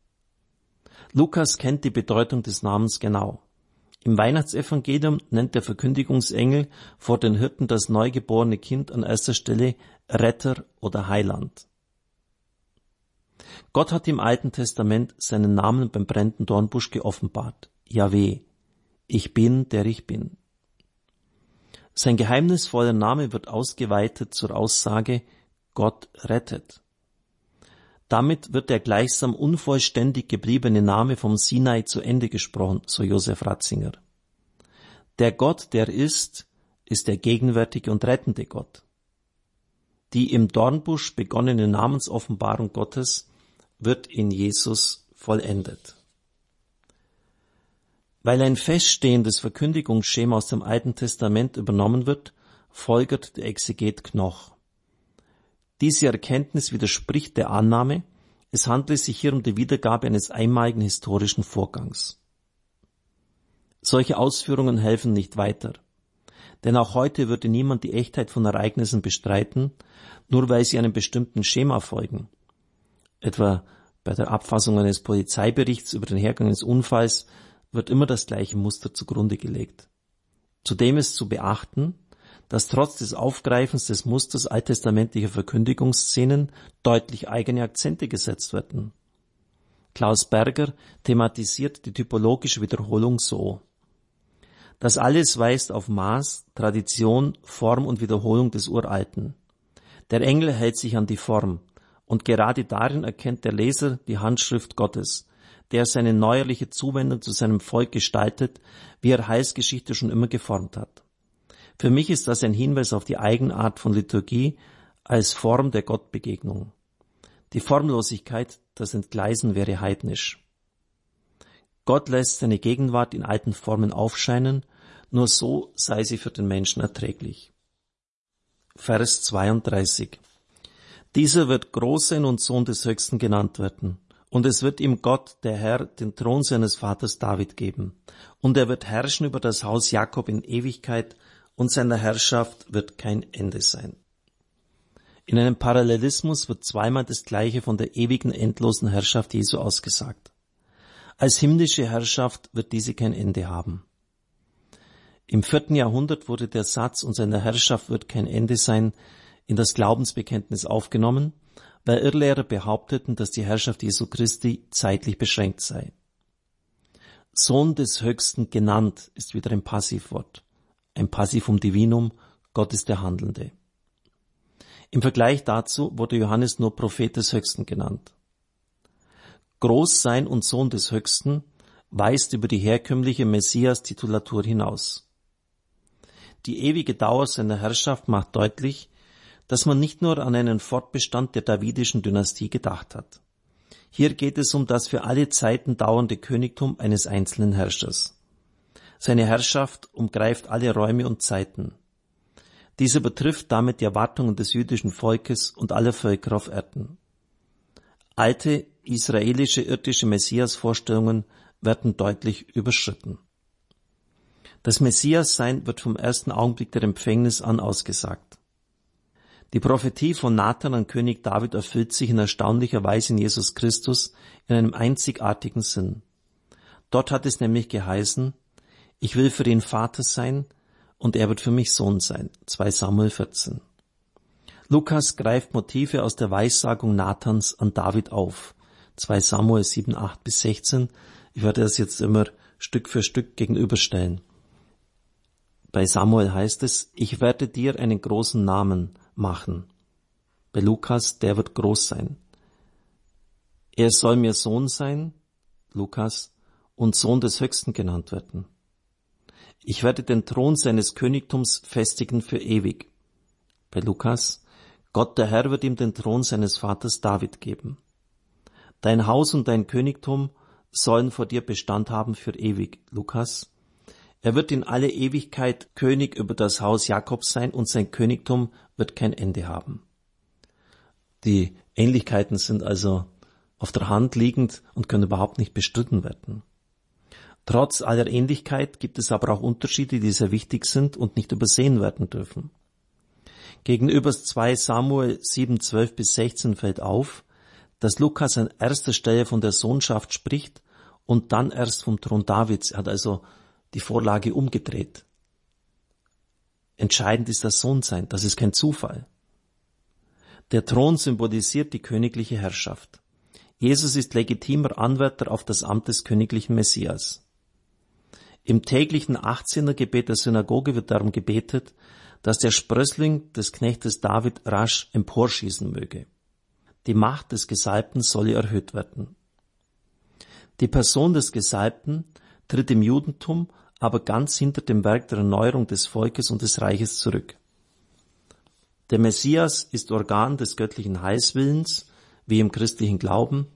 Lukas kennt die Bedeutung des Namens genau. Im Weihnachtsevangelium nennt der Verkündigungsengel vor den Hirten das neugeborene Kind an erster Stelle Retter oder Heiland. Gott hat im Alten Testament seinen Namen beim brennenden Dornbusch geoffenbart. Yahweh, ich bin, der ich bin. Sein geheimnisvoller Name wird ausgeweitet zur Aussage Gott rettet. Damit wird der gleichsam unvollständig gebliebene Name vom Sinai zu Ende gesprochen, so Josef Ratzinger. Der Gott, der ist, ist der gegenwärtige und rettende Gott. Die im Dornbusch begonnene Namensoffenbarung Gottes wird in Jesus vollendet. Weil ein feststehendes Verkündigungsschema aus dem Alten Testament übernommen wird, folgert der Exeget Knoch. Diese Erkenntnis widerspricht der Annahme, es handle sich hier um die Wiedergabe eines einmaligen historischen Vorgangs. Solche Ausführungen helfen nicht weiter. Denn auch heute würde niemand die Echtheit von Ereignissen bestreiten, nur weil sie einem bestimmten Schema folgen. Etwa bei der Abfassung eines Polizeiberichts über den Hergang des Unfalls wird immer das gleiche Muster zugrunde gelegt. Zudem ist zu beachten, dass trotz des Aufgreifens des Musters alttestamentlicher Verkündigungsszenen deutlich eigene Akzente gesetzt werden. Klaus Berger thematisiert die typologische Wiederholung so. Das alles weist auf Maß, Tradition, Form und Wiederholung des Uralten. Der Engel hält sich an die Form, und gerade darin erkennt der Leser die Handschrift Gottes, der seine neuerliche Zuwendung zu seinem Volk gestaltet, wie er Heilsgeschichte schon immer geformt hat. Für mich ist das ein Hinweis auf die Eigenart von Liturgie als Form der Gottbegegnung. Die Formlosigkeit, das Entgleisen wäre heidnisch. Gott lässt seine Gegenwart in alten Formen aufscheinen, nur so sei sie für den Menschen erträglich. Vers 32 Dieser wird groß sein und Sohn des Höchsten genannt werden. Und es wird ihm Gott, der Herr, den Thron seines Vaters David geben. Und er wird herrschen über das Haus Jakob in Ewigkeit, und seiner Herrschaft wird kein Ende sein. In einem Parallelismus wird zweimal das Gleiche von der ewigen, endlosen Herrschaft Jesu ausgesagt. Als himmlische Herrschaft wird diese kein Ende haben. Im vierten Jahrhundert wurde der Satz und seine Herrschaft wird kein Ende sein in das Glaubensbekenntnis aufgenommen weil Irrlehrer behaupteten, dass die Herrschaft Jesu Christi zeitlich beschränkt sei. Sohn des Höchsten genannt ist wieder ein Passivwort. Ein Passivum Divinum, Gott ist der Handelnde. Im Vergleich dazu wurde Johannes nur Prophet des Höchsten genannt. Großsein und Sohn des Höchsten weist über die herkömmliche Messias-Titulatur hinaus. Die ewige Dauer seiner Herrschaft macht deutlich, dass man nicht nur an einen Fortbestand der davidischen Dynastie gedacht hat. Hier geht es um das für alle Zeiten dauernde Königtum eines einzelnen Herrschers. Seine Herrschaft umgreift alle Räume und Zeiten. Diese betrifft damit die Erwartungen des jüdischen Volkes und aller Völker auf Erden. Alte israelische irdische Messias-Vorstellungen werden deutlich überschritten. Das Messias-Sein wird vom ersten Augenblick der Empfängnis an ausgesagt. Die Prophetie von Nathan an König David erfüllt sich in erstaunlicher Weise in Jesus Christus in einem einzigartigen Sinn. Dort hat es nämlich geheißen, ich will für ihn Vater sein und er wird für mich Sohn sein. 2 Samuel 14. Lukas greift Motive aus der Weissagung Nathans an David auf. 2 Samuel 7, 8 bis 16. Ich werde das jetzt immer Stück für Stück gegenüberstellen. Bei Samuel heißt es, ich werde dir einen großen Namen machen. Bei Lukas, der wird groß sein. Er soll mir Sohn sein, Lukas, und Sohn des Höchsten genannt werden. Ich werde den Thron seines Königtums festigen für ewig. Bei Lukas, Gott der Herr wird ihm den Thron seines Vaters David geben. Dein Haus und dein Königtum sollen vor dir Bestand haben für ewig. Lukas. Er wird in alle Ewigkeit König über das Haus Jakobs sein und sein Königtum wird kein Ende haben. Die Ähnlichkeiten sind also auf der Hand liegend und können überhaupt nicht bestritten werden. Trotz aller Ähnlichkeit gibt es aber auch Unterschiede, die sehr wichtig sind und nicht übersehen werden dürfen. Gegenüber 2 Samuel 7, 12 bis 16 fällt auf, dass Lukas an erster Stelle von der Sohnschaft spricht und dann erst vom Thron Davids. Er hat also die Vorlage umgedreht. Entscheidend ist das Sohnsein, das ist kein Zufall. Der Thron symbolisiert die königliche Herrschaft. Jesus ist legitimer Anwärter auf das Amt des königlichen Messias. Im täglichen 18er Gebet der Synagoge wird darum gebetet, dass der Sprössling des Knechtes David rasch emporschießen möge. Die Macht des Gesalbten solle erhöht werden. Die Person des Gesalbten tritt im Judentum aber ganz hinter dem Werk der Erneuerung des Volkes und des Reiches zurück. Der Messias ist Organ des göttlichen Heilswillens, wie im christlichen Glauben,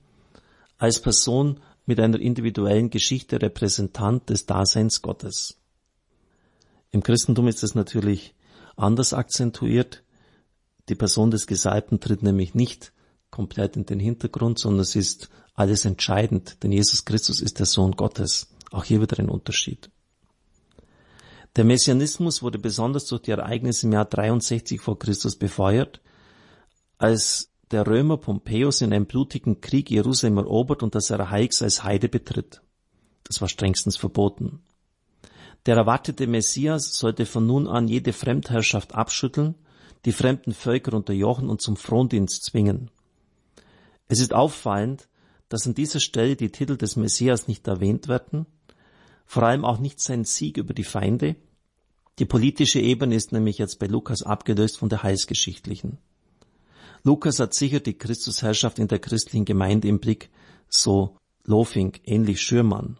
als Person mit einer individuellen Geschichte Repräsentant des Daseins Gottes. Im Christentum ist es natürlich anders akzentuiert. Die Person des Gesalbten tritt nämlich nicht komplett in den Hintergrund, sondern es ist alles entscheidend, denn Jesus Christus ist der Sohn Gottes. Auch hier wieder ein Unterschied. Der Messianismus wurde besonders durch die Ereignisse im Jahr 63 vor Christus befeuert, als der Römer Pompeius in einem blutigen Krieg Jerusalem erobert und das Reichs als Heide betritt. Das war strengstens verboten. Der erwartete Messias sollte von nun an jede Fremdherrschaft abschütteln, die fremden Völker unterjochen und zum Frondienst zwingen. Es ist auffallend, dass an dieser Stelle die Titel des Messias nicht erwähnt werden, vor allem auch nicht sein Sieg über die Feinde. Die politische Ebene ist nämlich jetzt bei Lukas abgelöst von der heilsgeschichtlichen. Lukas hat sicher die Christusherrschaft in der christlichen Gemeinde im Blick, so Lofing, ähnlich Schürmann.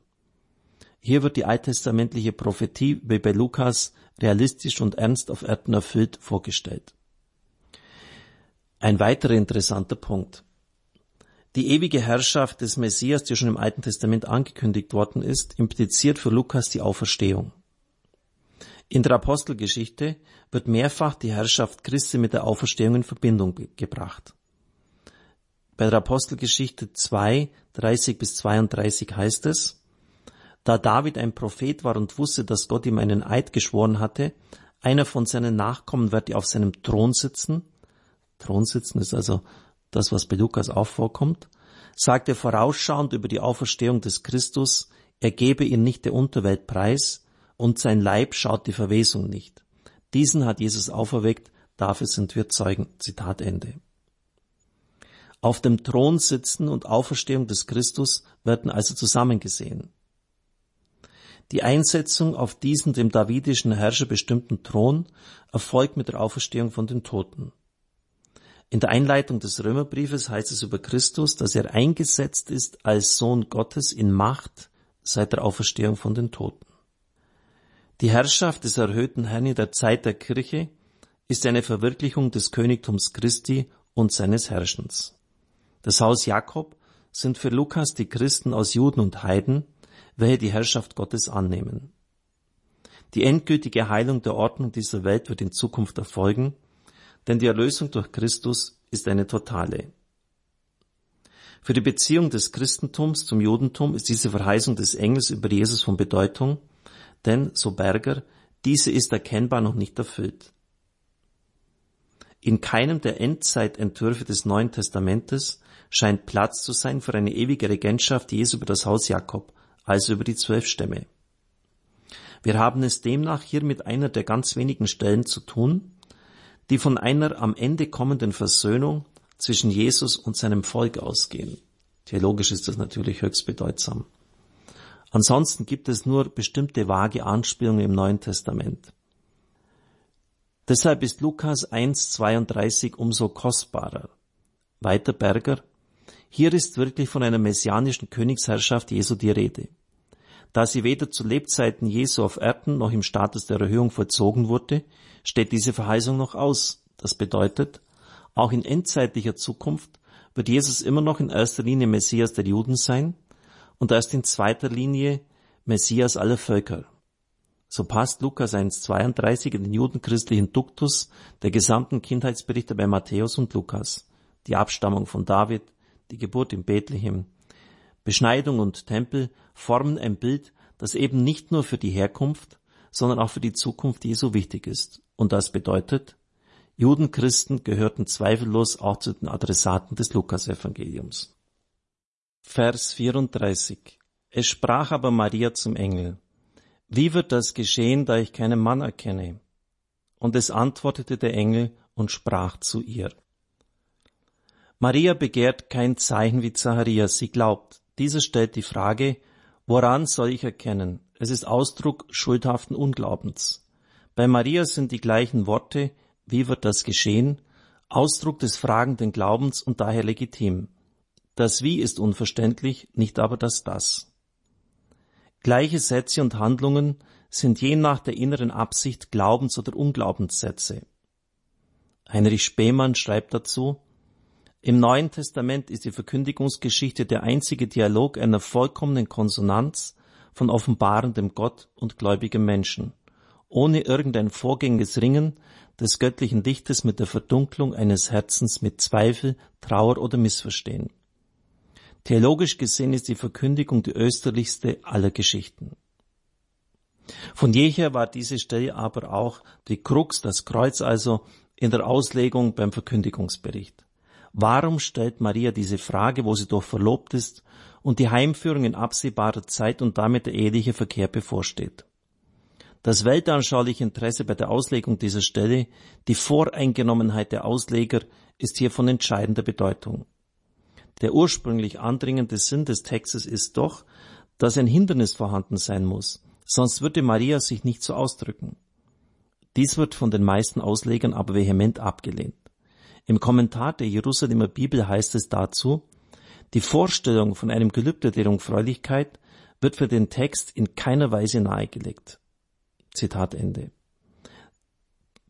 Hier wird die alttestamentliche Prophetie wie bei Lukas realistisch und ernst auf Erden erfüllt vorgestellt. Ein weiterer interessanter Punkt. Die ewige Herrschaft des Messias, die schon im Alten Testament angekündigt worden ist, impliziert für Lukas die Auferstehung. In der Apostelgeschichte wird mehrfach die Herrschaft Christi mit der Auferstehung in Verbindung gebracht. Bei der Apostelgeschichte 2, 30 bis 32 heißt es, da David ein Prophet war und wusste, dass Gott ihm einen Eid geschworen hatte, einer von seinen Nachkommen werde auf seinem Thron sitzen. Thron sitzen ist also das, was bei Lukas auch vorkommt, sagt er vorausschauend über die Auferstehung des Christus, er gebe ihn nicht der Unterwelt preis, und sein Leib schaut die Verwesung nicht. Diesen hat Jesus auferweckt, dafür sind wir Zeugen. Zitat Ende. auf dem Thron sitzen und Auferstehung des Christus werden also zusammengesehen. Die Einsetzung auf diesen dem davidischen Herrscher bestimmten Thron erfolgt mit der Auferstehung von den Toten. In der Einleitung des Römerbriefes heißt es über Christus, dass er eingesetzt ist als Sohn Gottes in Macht seit der Auferstehung von den Toten. Die Herrschaft des erhöhten Herrn in der Zeit der Kirche ist eine Verwirklichung des Königtums Christi und seines Herrschens. Das Haus Jakob sind für Lukas die Christen aus Juden und Heiden, welche die Herrschaft Gottes annehmen. Die endgültige Heilung der Ordnung dieser Welt wird in Zukunft erfolgen, denn die Erlösung durch Christus ist eine totale. Für die Beziehung des Christentums zum Judentum ist diese Verheißung des Engels über Jesus von Bedeutung, denn, so Berger, diese ist erkennbar noch nicht erfüllt. In keinem der Endzeitentwürfe des Neuen Testamentes scheint Platz zu sein für eine ewige Regentschaft Jesu über das Haus Jakob, also über die zwölf Stämme. Wir haben es demnach hier mit einer der ganz wenigen Stellen zu tun, die von einer am Ende kommenden Versöhnung zwischen Jesus und seinem Volk ausgehen. Theologisch ist das natürlich höchst bedeutsam. Ansonsten gibt es nur bestimmte vage Anspielungen im Neuen Testament. Deshalb ist Lukas 1,32 umso kostbarer. Weiter Berger, hier ist wirklich von einer messianischen Königsherrschaft Jesu die Rede. Da sie weder zu Lebzeiten Jesu auf Erden noch im Status der Erhöhung vollzogen wurde, steht diese Verheißung noch aus. Das bedeutet, auch in endzeitlicher Zukunft wird Jesus immer noch in erster Linie Messias der Juden sein und erst in zweiter Linie Messias aller Völker. So passt Lukas 1,32 in den judenchristlichen Duktus der gesamten Kindheitsberichte bei Matthäus und Lukas. Die Abstammung von David, die Geburt in Bethlehem. Beschneidung und Tempel formen ein Bild, das eben nicht nur für die Herkunft, sondern auch für die Zukunft Jesu wichtig ist. Und das bedeutet, Judenchristen gehörten zweifellos auch zu den Adressaten des Lukasevangeliums. Vers 34. Es sprach aber Maria zum Engel, wie wird das geschehen, da ich keinen Mann erkenne? Und es antwortete der Engel und sprach zu ihr. Maria begehrt kein Zeichen wie Zacharias, sie glaubt. Dieser stellt die Frage, woran soll ich erkennen? Es ist Ausdruck schuldhaften Unglaubens. Bei Maria sind die gleichen Worte, wie wird das geschehen, Ausdruck des fragenden Glaubens und daher legitim. Das Wie ist unverständlich, nicht aber das Das. Gleiche Sätze und Handlungen sind je nach der inneren Absicht Glaubens- oder Unglaubenssätze. Heinrich Spemann schreibt dazu, im Neuen Testament ist die Verkündigungsgeschichte der einzige Dialog einer vollkommenen Konsonanz von offenbarendem Gott und gläubigem Menschen, ohne irgendein vorgängiges Ringen des göttlichen Lichtes mit der Verdunklung eines Herzens mit Zweifel, Trauer oder Missverstehen. Theologisch gesehen ist die Verkündigung die österlichste aller Geschichten. Von jeher war diese Stelle aber auch die Krux, das Kreuz also, in der Auslegung beim Verkündigungsbericht. Warum stellt Maria diese Frage, wo sie doch verlobt ist und die Heimführung in absehbarer Zeit und damit der eheliche Verkehr bevorsteht? Das weltanschauliche Interesse bei der Auslegung dieser Stelle, die Voreingenommenheit der Ausleger, ist hier von entscheidender Bedeutung. Der ursprünglich andringende Sinn des Textes ist doch, dass ein Hindernis vorhanden sein muss, sonst würde Maria sich nicht so ausdrücken. Dies wird von den meisten Auslegern aber vehement abgelehnt. Im Kommentar der Jerusalemer Bibel heißt es dazu, die Vorstellung von einem Gelübde der Jungfräulichkeit wird für den Text in keiner Weise nahegelegt. Zitat Ende.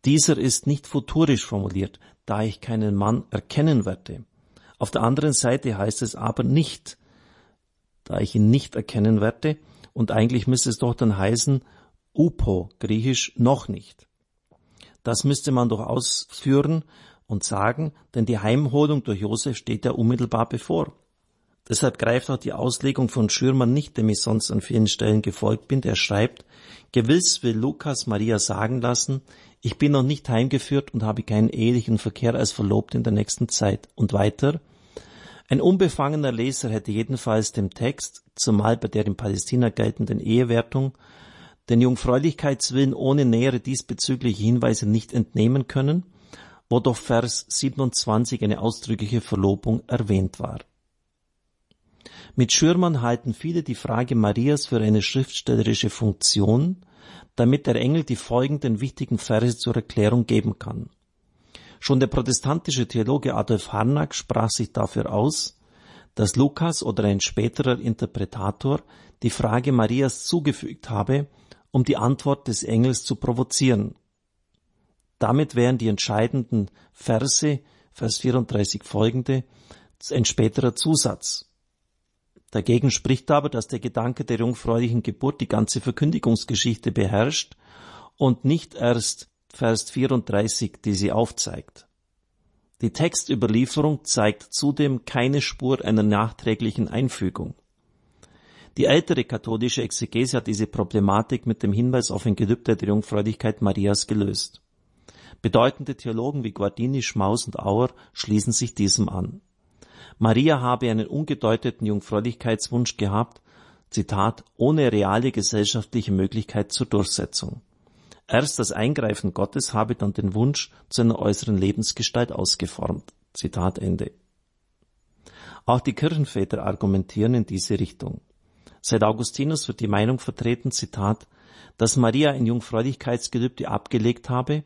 Dieser ist nicht futurisch formuliert, da ich keinen Mann erkennen werde. Auf der anderen Seite heißt es aber nicht, da ich ihn nicht erkennen werde, und eigentlich müsste es doch dann heißen, upo, griechisch noch nicht. Das müsste man doch ausführen, und sagen, denn die Heimholung durch Josef steht ja unmittelbar bevor. Deshalb greift auch die Auslegung von Schürmann nicht, dem ich sonst an vielen Stellen gefolgt bin, der schreibt, gewiss will Lukas Maria sagen lassen, ich bin noch nicht heimgeführt und habe keinen ehelichen Verkehr als verlobt in der nächsten Zeit. Und weiter, ein unbefangener Leser hätte jedenfalls dem Text, zumal bei der in Palästina geltenden Ehewertung, den Jungfräulichkeitswillen ohne nähere diesbezügliche Hinweise nicht entnehmen können wo doch Vers 27 eine ausdrückliche Verlobung erwähnt war. Mit Schürmann halten viele die Frage Marias für eine schriftstellerische Funktion, damit der Engel die folgenden wichtigen Verse zur Erklärung geben kann. Schon der protestantische Theologe Adolf Harnack sprach sich dafür aus, dass Lukas oder ein späterer Interpretator die Frage Marias zugefügt habe, um die Antwort des Engels zu provozieren. Damit wären die entscheidenden Verse, Vers 34 folgende, ein späterer Zusatz. Dagegen spricht aber, dass der Gedanke der jungfräulichen Geburt die ganze Verkündigungsgeschichte beherrscht und nicht erst Vers 34, die sie aufzeigt. Die Textüberlieferung zeigt zudem keine Spur einer nachträglichen Einfügung. Die ältere katholische Exegese hat diese Problematik mit dem Hinweis auf ein Gelübde der Jungfräulichkeit Marias gelöst. Bedeutende Theologen wie Guardini, Schmaus und Auer schließen sich diesem an. Maria habe einen ungedeuteten Jungfräulichkeitswunsch gehabt, Zitat, ohne reale gesellschaftliche Möglichkeit zur Durchsetzung. Erst das Eingreifen Gottes habe dann den Wunsch zu einer äußeren Lebensgestalt ausgeformt. Zitat Ende. Auch die Kirchenväter argumentieren in diese Richtung. Seit Augustinus wird die Meinung vertreten, Zitat, dass Maria ein Jungfräulichkeitsgelübde abgelegt habe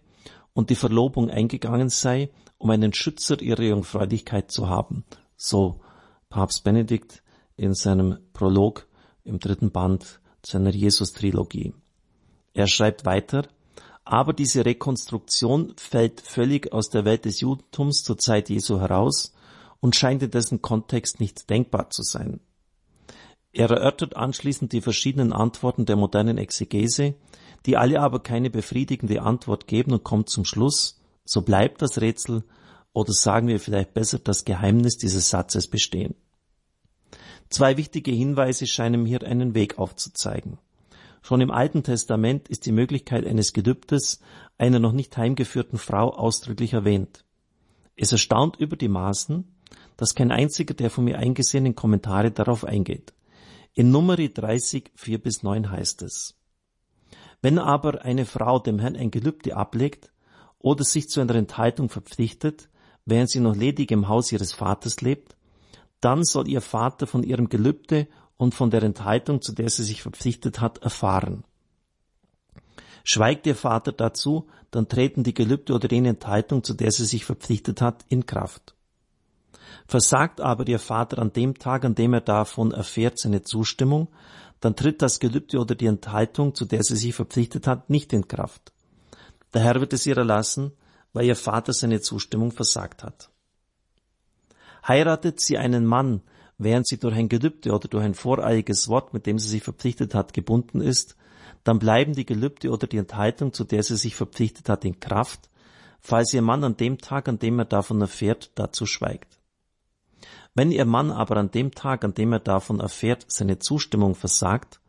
und die Verlobung eingegangen sei, um einen Schützer ihrer Jungfräulichkeit zu haben. So Papst Benedikt in seinem Prolog im dritten Band seiner Jesus-Trilogie. Er schreibt weiter, aber diese Rekonstruktion fällt völlig aus der Welt des Judentums zur Zeit Jesu heraus und scheint in dessen Kontext nicht denkbar zu sein. Er erörtert anschließend die verschiedenen Antworten der modernen Exegese, die alle aber keine befriedigende Antwort geben und kommt zum Schluss, so bleibt das Rätsel oder sagen wir vielleicht besser das Geheimnis dieses Satzes bestehen. Zwei wichtige Hinweise scheinen hier einen Weg aufzuzeigen. Schon im Alten Testament ist die Möglichkeit eines Gelübdes einer noch nicht heimgeführten Frau ausdrücklich erwähnt. Es erstaunt über die Maßen, dass kein einziger der von mir eingesehenen Kommentare darauf eingeht. In Numeri 30, 4 bis 9 heißt es, wenn aber eine Frau dem Herrn ein Gelübde ablegt oder sich zu einer Enthaltung verpflichtet, während sie noch ledig im Haus ihres Vaters lebt, dann soll ihr Vater von ihrem Gelübde und von der Enthaltung, zu der sie sich verpflichtet hat, erfahren. Schweigt ihr Vater dazu, dann treten die Gelübde oder die Enthaltung, zu der sie sich verpflichtet hat, in Kraft. Versagt aber ihr Vater an dem Tag, an dem er davon erfährt, seine Zustimmung, dann tritt das Gelübde oder die Enthaltung, zu der sie sich verpflichtet hat, nicht in Kraft. Der Herr wird es ihr erlassen, weil ihr Vater seine Zustimmung versagt hat. Heiratet sie einen Mann, während sie durch ein Gelübde oder durch ein voreiliges Wort, mit dem sie sich verpflichtet hat, gebunden ist, dann bleiben die Gelübde oder die Enthaltung, zu der sie sich verpflichtet hat, in Kraft, falls ihr Mann an dem Tag, an dem er davon erfährt, dazu schweigt. Wenn ihr Mann aber an dem Tag, an dem er davon erfährt, seine Zustimmung versagt,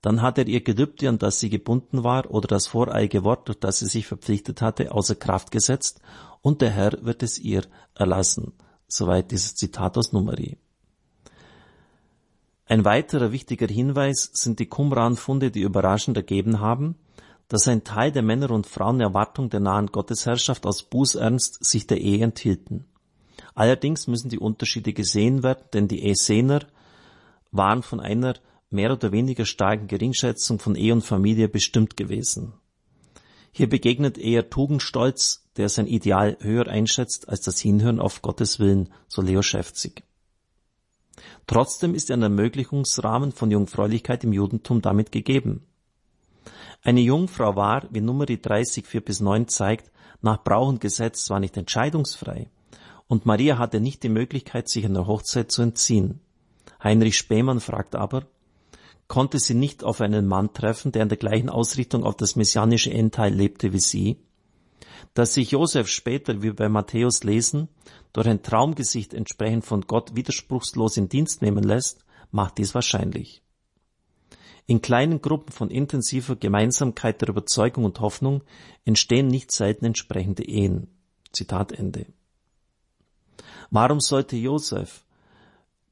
dann hat er ihr Gelübde, an das sie gebunden war, oder das voreilige Wort, durch das sie sich verpflichtet hatte, außer Kraft gesetzt, und der Herr wird es ihr erlassen. Soweit dieses Zitat aus Numeri. Ein weiterer wichtiger Hinweis sind die Qumran-Funde, die überraschend ergeben haben, dass ein Teil der Männer und Frauen Erwartung der nahen Gottesherrschaft aus Bußernst sich der Ehe enthielten. Allerdings müssen die Unterschiede gesehen werden, denn die Essener waren von einer mehr oder weniger starken Geringschätzung von Ehe und Familie bestimmt gewesen. Hier begegnet eher Tugendstolz, der sein Ideal höher einschätzt als das Hinhören auf Gottes Willen, so Leo Schäfzig. Trotzdem ist ein Ermöglichungsrahmen von Jungfräulichkeit im Judentum damit gegeben. Eine Jungfrau war, wie Nummer 30, 4 bis 9 zeigt, nach Brauch und Gesetz zwar nicht entscheidungsfrei, und Maria hatte nicht die Möglichkeit, sich einer Hochzeit zu entziehen. Heinrich Spemann fragt aber, konnte sie nicht auf einen Mann treffen, der in der gleichen Ausrichtung auf das messianische Endteil lebte wie sie? Dass sich Josef später, wie bei Matthäus lesen, durch ein Traumgesicht entsprechend von Gott widerspruchslos in Dienst nehmen lässt, macht dies wahrscheinlich. In kleinen Gruppen von intensiver Gemeinsamkeit der Überzeugung und Hoffnung entstehen nicht selten entsprechende Ehen. Zitat Ende. Warum sollte Josef,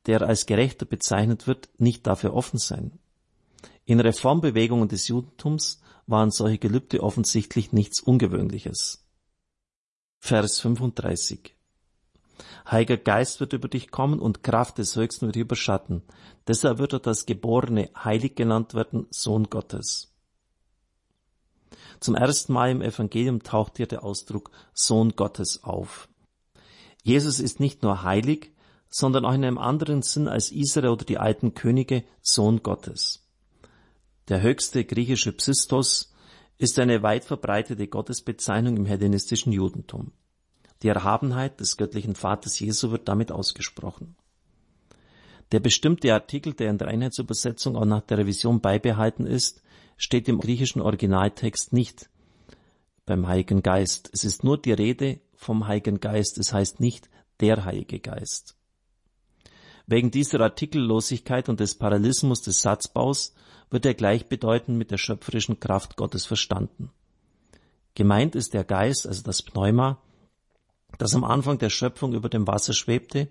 der als Gerechter bezeichnet wird, nicht dafür offen sein? In Reformbewegungen des Judentums waren solche Gelübde offensichtlich nichts Ungewöhnliches. Vers 35. Heiliger Geist wird über dich kommen und Kraft des Höchsten wird dich überschatten. Deshalb wird er das Geborene heilig genannt werden, Sohn Gottes. Zum ersten Mal im Evangelium taucht hier der Ausdruck Sohn Gottes auf. Jesus ist nicht nur heilig, sondern auch in einem anderen Sinn als Israel oder die alten Könige Sohn Gottes. Der höchste griechische Psistos ist eine weit verbreitete Gottesbezeichnung im hellenistischen Judentum. Die Erhabenheit des göttlichen Vaters Jesu wird damit ausgesprochen. Der bestimmte Artikel, der in der Einheitsübersetzung auch nach der Revision beibehalten ist, steht im griechischen Originaltext nicht beim Heiligen Geist. Es ist nur die Rede vom Heiligen Geist, es heißt nicht der Heilige Geist. Wegen dieser Artikellosigkeit und des Parallelismus des Satzbaus wird er gleichbedeutend mit der schöpferischen Kraft Gottes verstanden. Gemeint ist der Geist, also das Pneuma, das am Anfang der Schöpfung über dem Wasser schwebte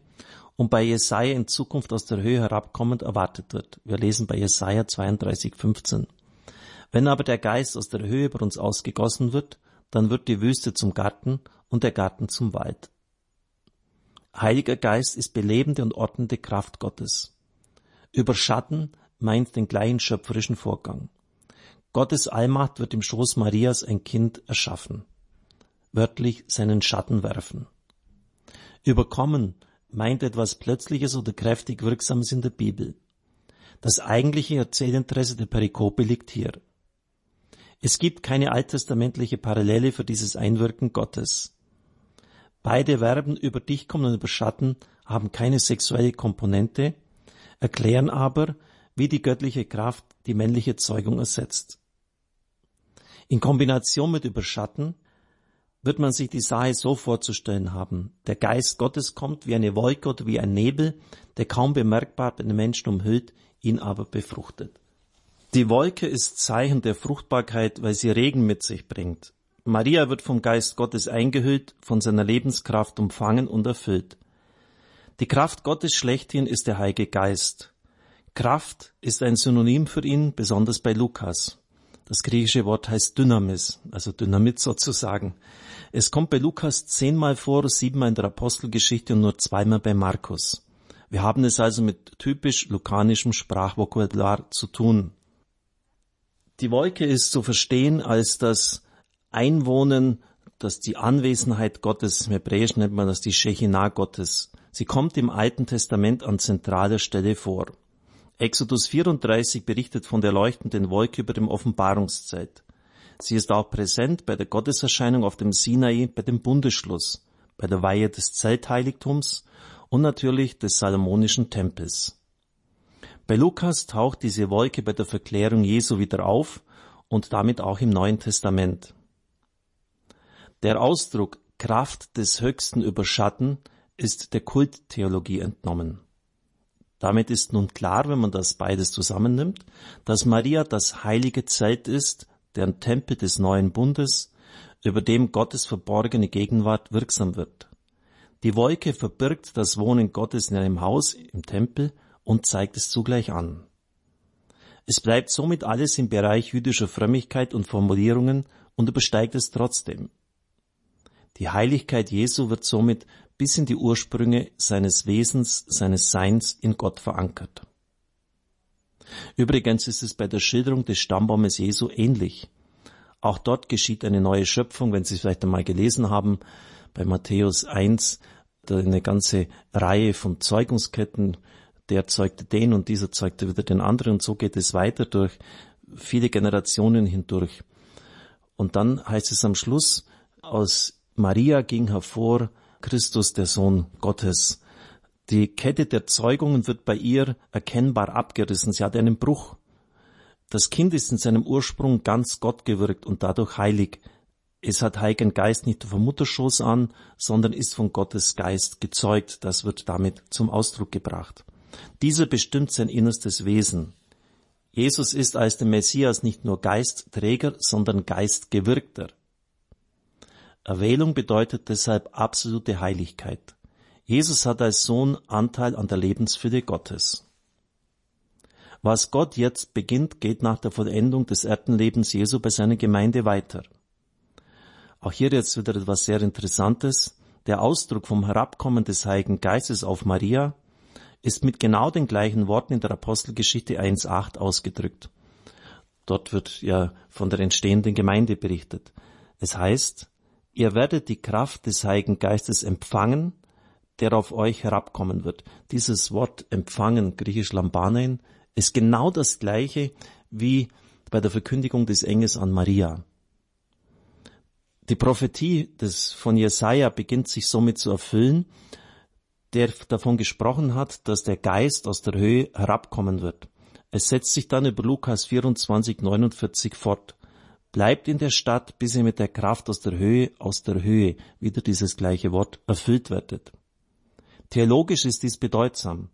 und bei Jesaja in Zukunft aus der Höhe herabkommend erwartet wird. Wir lesen bei Jesaja 32, 15. Wenn aber der Geist aus der Höhe über uns ausgegossen wird, dann wird die Wüste zum Garten und der Garten zum Wald. Heiliger Geist ist belebende und ordnende Kraft Gottes. Überschatten meint den gleichen schöpferischen Vorgang. Gottes Allmacht wird im Schoß Marias ein Kind erschaffen. Wörtlich seinen Schatten werfen. Überkommen meint etwas Plötzliches oder kräftig Wirksames in der Bibel. Das eigentliche Erzählinteresse der Perikope liegt hier. Es gibt keine alttestamentliche Parallele für dieses Einwirken Gottes. Beide Verben über dich kommen und überschatten haben keine sexuelle Komponente, erklären aber, wie die göttliche Kraft die männliche Zeugung ersetzt. In Kombination mit Überschatten wird man sich die Sache so vorzustellen haben. Der Geist Gottes kommt wie eine Wolke oder wie ein Nebel, der kaum bemerkbar den Menschen umhüllt, ihn aber befruchtet. Die Wolke ist Zeichen der Fruchtbarkeit, weil sie Regen mit sich bringt. Maria wird vom Geist Gottes eingehüllt, von seiner Lebenskraft umfangen und erfüllt. Die Kraft Gottes schlechthin ist der Heilige Geist. Kraft ist ein Synonym für ihn, besonders bei Lukas. Das griechische Wort heißt Dynamis, also Dynamit sozusagen. Es kommt bei Lukas zehnmal vor, siebenmal in der Apostelgeschichte und nur zweimal bei Markus. Wir haben es also mit typisch lukanischem Sprachvokabular zu tun. Die Wolke ist zu verstehen als das Einwohnen, dass die Anwesenheit Gottes, im Hebräisch nennt man das die Shechinah Gottes. Sie kommt im Alten Testament an zentraler Stelle vor. Exodus 34 berichtet von der leuchtenden Wolke über dem Offenbarungszeit. Sie ist auch präsent bei der Gotteserscheinung auf dem Sinai, bei dem Bundesschluss, bei der Weihe des Zeltheiligtums und natürlich des Salomonischen Tempels. Bei Lukas taucht diese Wolke bei der Verklärung Jesu wieder auf und damit auch im Neuen Testament. Der Ausdruck Kraft des Höchsten überschatten ist der Kulttheologie entnommen. Damit ist nun klar, wenn man das beides zusammennimmt, dass Maria das heilige Zelt ist, deren Tempel des neuen Bundes, über dem Gottes verborgene Gegenwart wirksam wird. Die Wolke verbirgt das Wohnen Gottes in einem Haus, im Tempel, und zeigt es zugleich an. Es bleibt somit alles im Bereich jüdischer Frömmigkeit und Formulierungen und übersteigt es trotzdem. Die Heiligkeit Jesu wird somit bis in die Ursprünge seines Wesens, seines Seins in Gott verankert. Übrigens ist es bei der Schilderung des Stammbaumes Jesu ähnlich. Auch dort geschieht eine neue Schöpfung, wenn Sie es vielleicht einmal gelesen haben, bei Matthäus 1, eine ganze Reihe von Zeugungsketten der zeugte den und dieser zeugte wieder den anderen und so geht es weiter durch viele Generationen hindurch. Und dann heißt es am Schluss, aus Maria ging hervor Christus, der Sohn Gottes. Die Kette der Zeugungen wird bei ihr erkennbar abgerissen. Sie hat einen Bruch. Das Kind ist in seinem Ursprung ganz Gott gewirkt und dadurch heilig. Es hat Heiligen Geist nicht vom Mutterschoß an, sondern ist von Gottes Geist gezeugt. Das wird damit zum Ausdruck gebracht. Dieser bestimmt sein innerstes Wesen. Jesus ist als der Messias nicht nur Geistträger, sondern Geistgewirkter. Erwählung bedeutet deshalb absolute Heiligkeit. Jesus hat als Sohn Anteil an der Lebensfülle Gottes. Was Gott jetzt beginnt, geht nach der Vollendung des Erdenlebens Jesu bei seiner Gemeinde weiter. Auch hier jetzt wieder etwas sehr Interessantes. Der Ausdruck vom Herabkommen des Heiligen Geistes auf Maria ist mit genau den gleichen Worten in der Apostelgeschichte 1.8 ausgedrückt. Dort wird ja von der entstehenden Gemeinde berichtet. Es heißt, ihr werdet die Kraft des Heiligen Geistes empfangen, der auf euch herabkommen wird. Dieses Wort empfangen, griechisch Lambanein, ist genau das gleiche wie bei der Verkündigung des Engels an Maria. Die Prophetie des, von Jesaja beginnt sich somit zu erfüllen, der davon gesprochen hat, dass der Geist aus der Höhe herabkommen wird. Es setzt sich dann über Lukas 24, 49 fort. Bleibt in der Stadt, bis ihr mit der Kraft aus der Höhe, aus der Höhe, wieder dieses gleiche Wort, erfüllt werdet. Theologisch ist dies bedeutsam,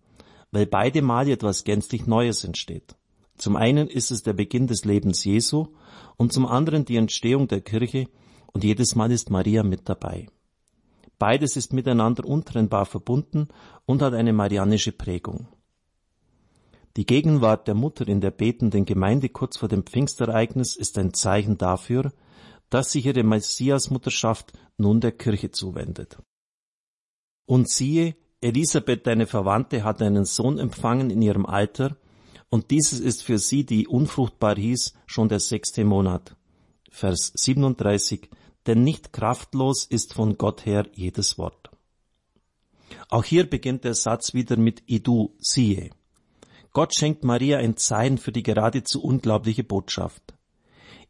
weil beide Male etwas gänzlich Neues entsteht. Zum einen ist es der Beginn des Lebens Jesu und zum anderen die Entstehung der Kirche und jedes Mal ist Maria mit dabei. Beides ist miteinander untrennbar verbunden und hat eine marianische Prägung. Die Gegenwart der Mutter in der betenden Gemeinde kurz vor dem Pfingstereignis ist ein Zeichen dafür, dass sich ihre Messiasmutterschaft nun der Kirche zuwendet. Und siehe, Elisabeth, deine Verwandte, hat einen Sohn empfangen in ihrem Alter, und dieses ist für sie, die unfruchtbar hieß, schon der sechste Monat. Vers 37, denn nicht kraftlos ist von Gott her jedes Wort. Auch hier beginnt der Satz wieder mit Idu, siehe. Gott schenkt Maria ein Zeichen für die geradezu unglaubliche Botschaft.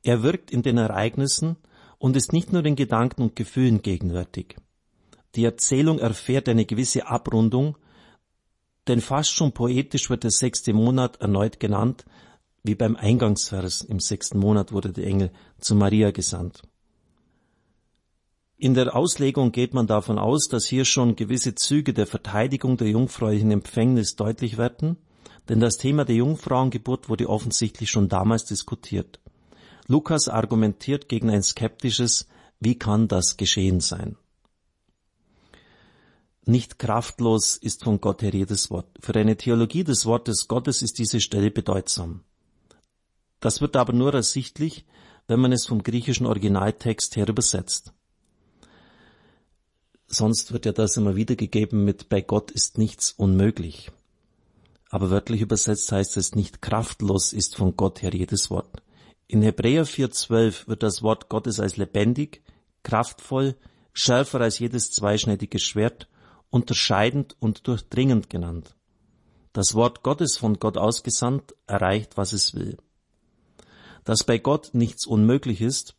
Er wirkt in den Ereignissen und ist nicht nur in Gedanken und Gefühlen gegenwärtig. Die Erzählung erfährt eine gewisse Abrundung, denn fast schon poetisch wird der sechste Monat erneut genannt, wie beim Eingangsvers im sechsten Monat wurde der Engel zu Maria gesandt. In der Auslegung geht man davon aus, dass hier schon gewisse Züge der Verteidigung der jungfräulichen Empfängnis deutlich werden denn das Thema der Jungfrauengeburt wurde offensichtlich schon damals diskutiert. Lukas argumentiert gegen ein skeptisches Wie kann das geschehen sein? Nicht kraftlos ist von Gott her jedes Wort. Für eine Theologie des Wortes Gottes ist diese Stelle bedeutsam. Das wird aber nur ersichtlich, wenn man es vom griechischen Originaltext her übersetzt. Sonst wird ja das immer wiedergegeben mit bei Gott ist nichts unmöglich aber wörtlich übersetzt heißt es nicht kraftlos ist von Gott her jedes Wort. In Hebräer 4.12 wird das Wort Gottes als lebendig, kraftvoll, schärfer als jedes zweischneidige Schwert, unterscheidend und durchdringend genannt. Das Wort Gottes von Gott ausgesandt erreicht, was es will. Dass bei Gott nichts unmöglich ist,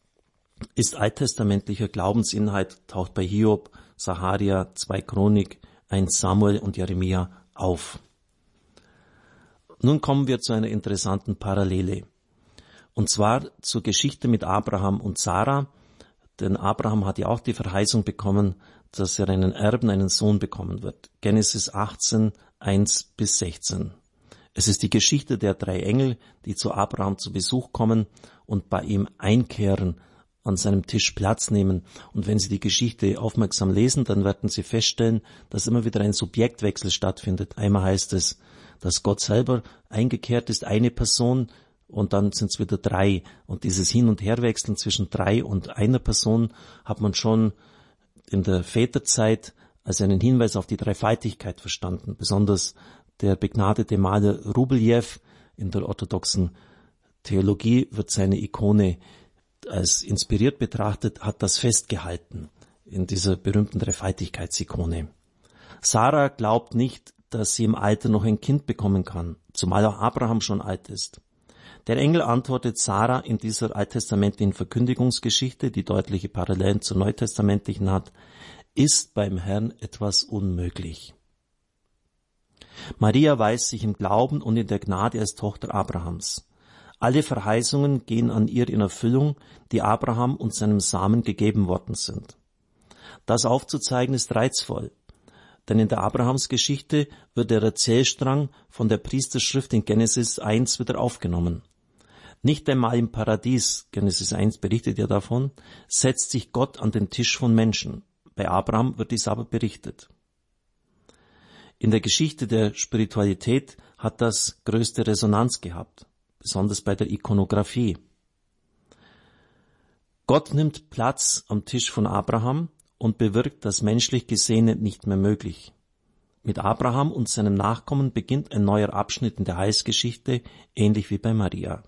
ist alttestamentlicher Glaubensinhalt, taucht bei Hiob, Saharia, 2 Chronik, 1 Samuel und Jeremia auf. Nun kommen wir zu einer interessanten Parallele. Und zwar zur Geschichte mit Abraham und Sarah. Denn Abraham hat ja auch die Verheißung bekommen, dass er einen Erben, einen Sohn bekommen wird. Genesis 18, 1 bis 16. Es ist die Geschichte der drei Engel, die zu Abraham zu Besuch kommen und bei ihm einkehren, an seinem Tisch Platz nehmen. Und wenn Sie die Geschichte aufmerksam lesen, dann werden Sie feststellen, dass immer wieder ein Subjektwechsel stattfindet. Einmal heißt es, dass Gott selber eingekehrt ist, eine Person, und dann sind es wieder drei. Und dieses Hin- und Herwechseln zwischen drei und einer Person hat man schon in der Väterzeit als einen Hinweis auf die Dreifaltigkeit verstanden. Besonders der begnadete Maler Rubeljew in der orthodoxen Theologie wird seine Ikone als inspiriert betrachtet, hat das festgehalten in dieser berühmten Dreifaltigkeitsikone. Sarah glaubt nicht, dass sie im Alter noch ein Kind bekommen kann, zumal auch Abraham schon alt ist. Der Engel antwortet Sarah in dieser alttestamentlichen Verkündigungsgeschichte, die deutliche Parallelen zur neutestamentlichen hat, ist beim Herrn etwas unmöglich. Maria weiß sich im Glauben und in der Gnade als Tochter Abrahams. Alle Verheißungen gehen an ihr in Erfüllung, die Abraham und seinem Samen gegeben worden sind. Das aufzuzeigen ist reizvoll, denn in der Abrahamsgeschichte wird der Erzählstrang von der Priesterschrift in Genesis 1 wieder aufgenommen. Nicht einmal im Paradies, Genesis 1 berichtet ja davon, setzt sich Gott an den Tisch von Menschen. Bei Abraham wird dies aber berichtet. In der Geschichte der Spiritualität hat das größte Resonanz gehabt, besonders bei der Ikonografie. Gott nimmt Platz am Tisch von Abraham und bewirkt das menschlich Gesehene nicht mehr möglich. Mit Abraham und seinem Nachkommen beginnt ein neuer Abschnitt in der Heilsgeschichte, ähnlich wie bei Maria.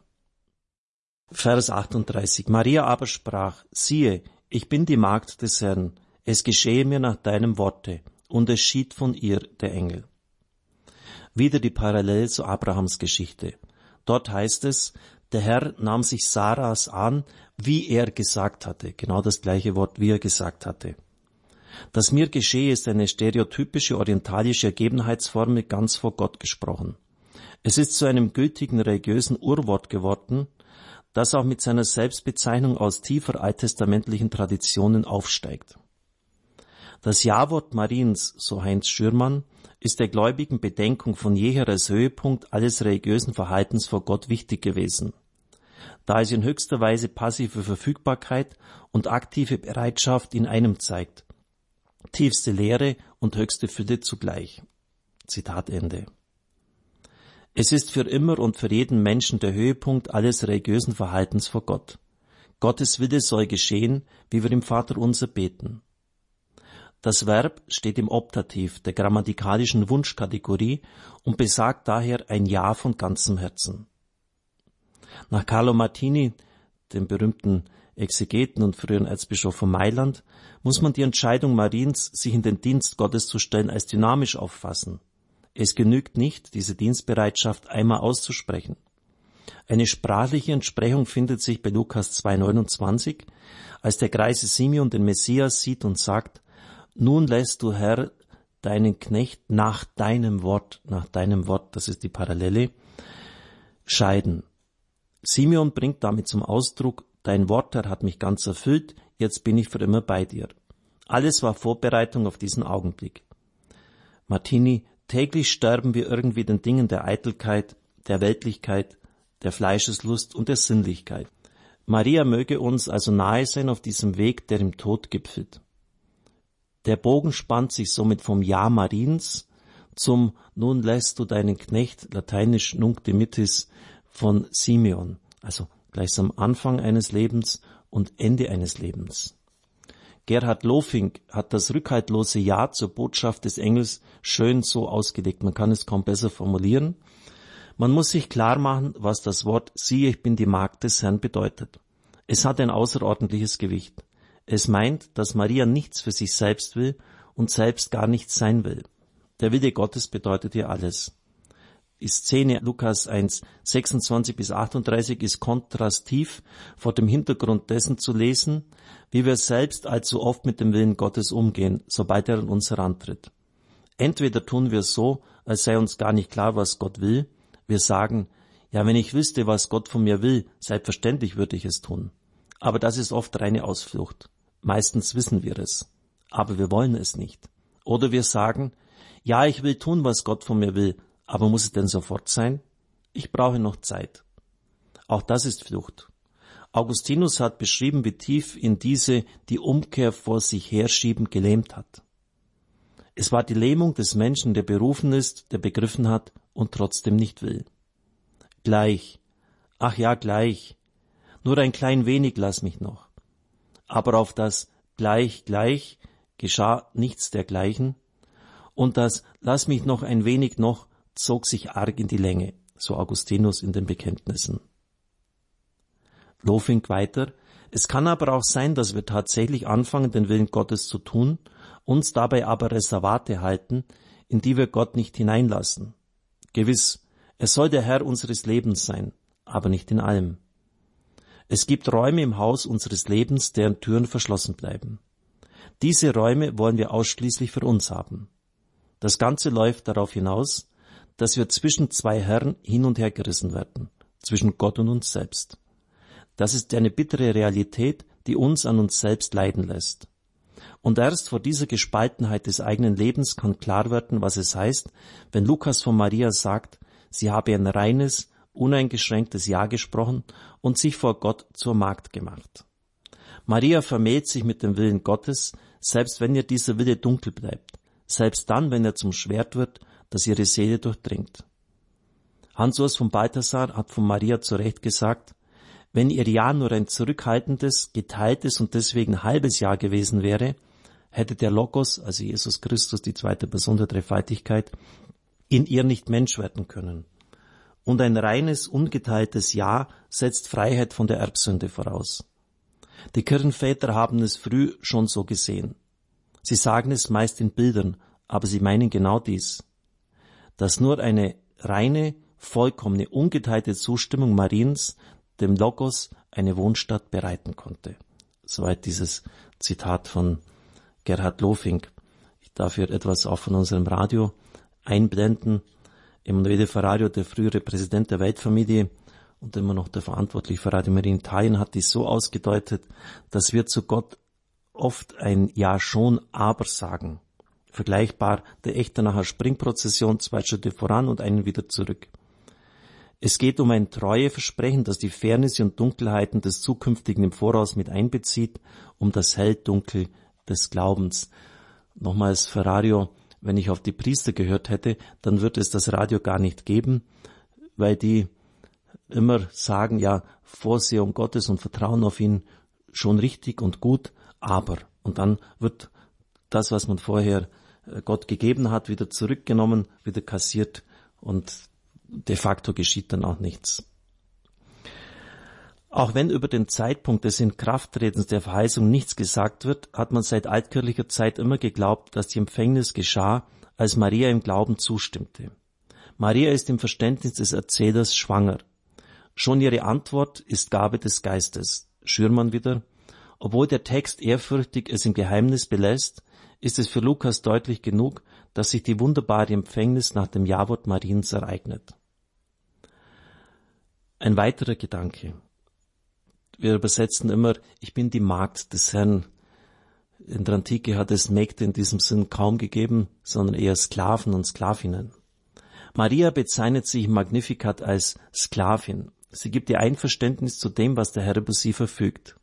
Vers 38. Maria aber sprach, siehe, ich bin die Magd des Herrn, es geschehe mir nach deinem Worte, und es schied von ihr der Engel. Wieder die Parallele zu Abrahams Geschichte. Dort heißt es, der Herr nahm sich Sarahs an, wie er gesagt hatte. Genau das gleiche Wort, wie er gesagt hatte. Das mir geschehe ist eine stereotypische orientalische Ergebenheitsformel ganz vor Gott gesprochen. Es ist zu einem gültigen religiösen Urwort geworden, das auch mit seiner Selbstbezeichnung aus tiefer alttestamentlichen Traditionen aufsteigt. Das Ja-Wort Mariens, so Heinz Schürmann, ist der gläubigen Bedenkung von jeher als Höhepunkt alles religiösen Verhaltens vor Gott wichtig gewesen, da es in höchster Weise passive Verfügbarkeit und aktive Bereitschaft in einem zeigt, tiefste Lehre und höchste Fülle zugleich. Zitat Ende. Es ist für immer und für jeden Menschen der Höhepunkt alles religiösen Verhaltens vor Gott. Gottes Wille soll geschehen, wie wir im Vater unser beten. Das Verb steht im Optativ der grammatikalischen Wunschkategorie und besagt daher ein Ja von ganzem Herzen. Nach Carlo Martini, dem berühmten Exegeten und früheren Erzbischof von Mailand, muss man die Entscheidung Mariens, sich in den Dienst Gottes zu stellen, als dynamisch auffassen. Es genügt nicht, diese Dienstbereitschaft einmal auszusprechen. Eine sprachliche Entsprechung findet sich bei Lukas 2,29, als der greise Simeon den Messias sieht und sagt, nun lässt du Herr deinen Knecht nach deinem Wort, nach deinem Wort, das ist die Parallele, scheiden. Simeon bringt damit zum Ausdruck, dein Wort, hat mich ganz erfüllt, jetzt bin ich für immer bei dir. Alles war Vorbereitung auf diesen Augenblick. Martini Täglich sterben wir irgendwie den Dingen der Eitelkeit, der Weltlichkeit, der Fleischeslust und der Sinnlichkeit. Maria möge uns also nahe sein auf diesem Weg, der im Tod gipfelt. Der Bogen spannt sich somit vom Ja Mariens zum Nun lässt du deinen Knecht, lateinisch Nunc dimittis, von Simeon, also gleichsam Anfang eines Lebens und Ende eines Lebens. Gerhard Lofink hat das rückhaltlose Ja zur Botschaft des Engels schön so ausgelegt. Man kann es kaum besser formulieren. Man muss sich klar machen, was das Wort siehe, ich bin die Magd des Herrn bedeutet. Es hat ein außerordentliches Gewicht. Es meint, dass Maria nichts für sich selbst will und selbst gar nichts sein will. Der Wille Gottes bedeutet ihr alles. Die Szene Lukas 1, 26 bis 38 ist kontrastiv vor dem Hintergrund dessen zu lesen, wie wir selbst allzu oft mit dem Willen Gottes umgehen, sobald er an uns herantritt. Entweder tun wir so, als sei uns gar nicht klar, was Gott will. Wir sagen, ja, wenn ich wüsste, was Gott von mir will, selbstverständlich würde ich es tun. Aber das ist oft reine Ausflucht. Meistens wissen wir es. Aber wir wollen es nicht. Oder wir sagen, ja, ich will tun, was Gott von mir will, aber muss es denn sofort sein? Ich brauche noch Zeit. Auch das ist Flucht. Augustinus hat beschrieben, wie tief in diese die Umkehr vor sich herschieben gelähmt hat. Es war die Lähmung des Menschen, der berufen ist, der begriffen hat und trotzdem nicht will. Gleich, ach ja, gleich, nur ein klein wenig lass mich noch. Aber auf das gleich, gleich geschah nichts dergleichen, und das lass mich noch ein wenig noch zog sich arg in die Länge, so Augustinus in den Bekenntnissen. Lofink weiter, es kann aber auch sein, dass wir tatsächlich anfangen, den Willen Gottes zu tun, uns dabei aber Reservate halten, in die wir Gott nicht hineinlassen. Gewiss, er soll der Herr unseres Lebens sein, aber nicht in allem. Es gibt Räume im Haus unseres Lebens, deren Türen verschlossen bleiben. Diese Räume wollen wir ausschließlich für uns haben. Das Ganze läuft darauf hinaus, dass wir zwischen zwei Herren hin und her gerissen werden, zwischen Gott und uns selbst. Das ist eine bittere Realität, die uns an uns selbst leiden lässt. Und erst vor dieser Gespaltenheit des eigenen Lebens kann klar werden, was es heißt, wenn Lukas von Maria sagt, sie habe ein reines, uneingeschränktes Ja gesprochen und sich vor Gott zur Magd gemacht. Maria vermählt sich mit dem Willen Gottes, selbst wenn ihr dieser Wille dunkel bleibt, selbst dann, wenn er zum Schwert wird das ihre Seele durchdringt. Hans Urs von Balthasar hat von Maria zu Recht gesagt, Wenn ihr Jahr nur ein zurückhaltendes, geteiltes und deswegen halbes Jahr gewesen wäre, hätte der Logos, also Jesus Christus, die zweite Person der Dreifaltigkeit, in ihr nicht Mensch werden können. Und ein reines, ungeteiltes Ja setzt Freiheit von der Erbsünde voraus. Die Kirchenväter haben es früh schon so gesehen. Sie sagen es meist in Bildern, aber sie meinen genau dies. Dass nur eine reine, vollkommene, ungeteilte Zustimmung Mariens dem Logos eine Wohnstadt bereiten konnte. Soweit dieses Zitat von Gerhard Lofink. Ich darf hier etwas auch von unserem Radio einblenden. Emanuele Ferrario, der frühere Präsident der Weltfamilie und immer noch der Verantwortliche für Radio Maria Italien, hat dies so ausgedeutet, dass wir zu Gott oft ein Ja schon, aber sagen. Vergleichbar der Echte nachher Springprozession, zwei Schritte voran und einen wieder zurück. Es geht um ein Treueversprechen, das die Fairness und Dunkelheiten des Zukünftigen im Voraus mit einbezieht, um das Hell-Dunkel des Glaubens. Nochmals Ferrario, wenn ich auf die Priester gehört hätte, dann würde es das Radio gar nicht geben, weil die immer sagen, ja, Vorsehung Gottes und Vertrauen auf ihn schon richtig und gut, aber. Und dann wird das, was man vorher Gott gegeben hat, wieder zurückgenommen, wieder kassiert und de facto geschieht dann auch nichts. Auch wenn über den Zeitpunkt des Inkrafttretens der Verheißung nichts gesagt wird, hat man seit altkirchlicher Zeit immer geglaubt, dass die Empfängnis geschah, als Maria im Glauben zustimmte. Maria ist im Verständnis des Erzählers schwanger. Schon ihre Antwort ist Gabe des Geistes. Schürmann wieder. Obwohl der Text ehrfürchtig es im Geheimnis belässt, ist es für Lukas deutlich genug, dass sich die wunderbare Empfängnis nach dem Jawort Mariens ereignet. Ein weiterer Gedanke wir übersetzen immer, ich bin die Magd des Herrn. In der Antike hat es Mägde in diesem Sinn kaum gegeben, sondern eher Sklaven und Sklavinnen. Maria bezeichnet sich im Magnificat als Sklavin. Sie gibt ihr Einverständnis zu dem, was der Herr über sie verfügt.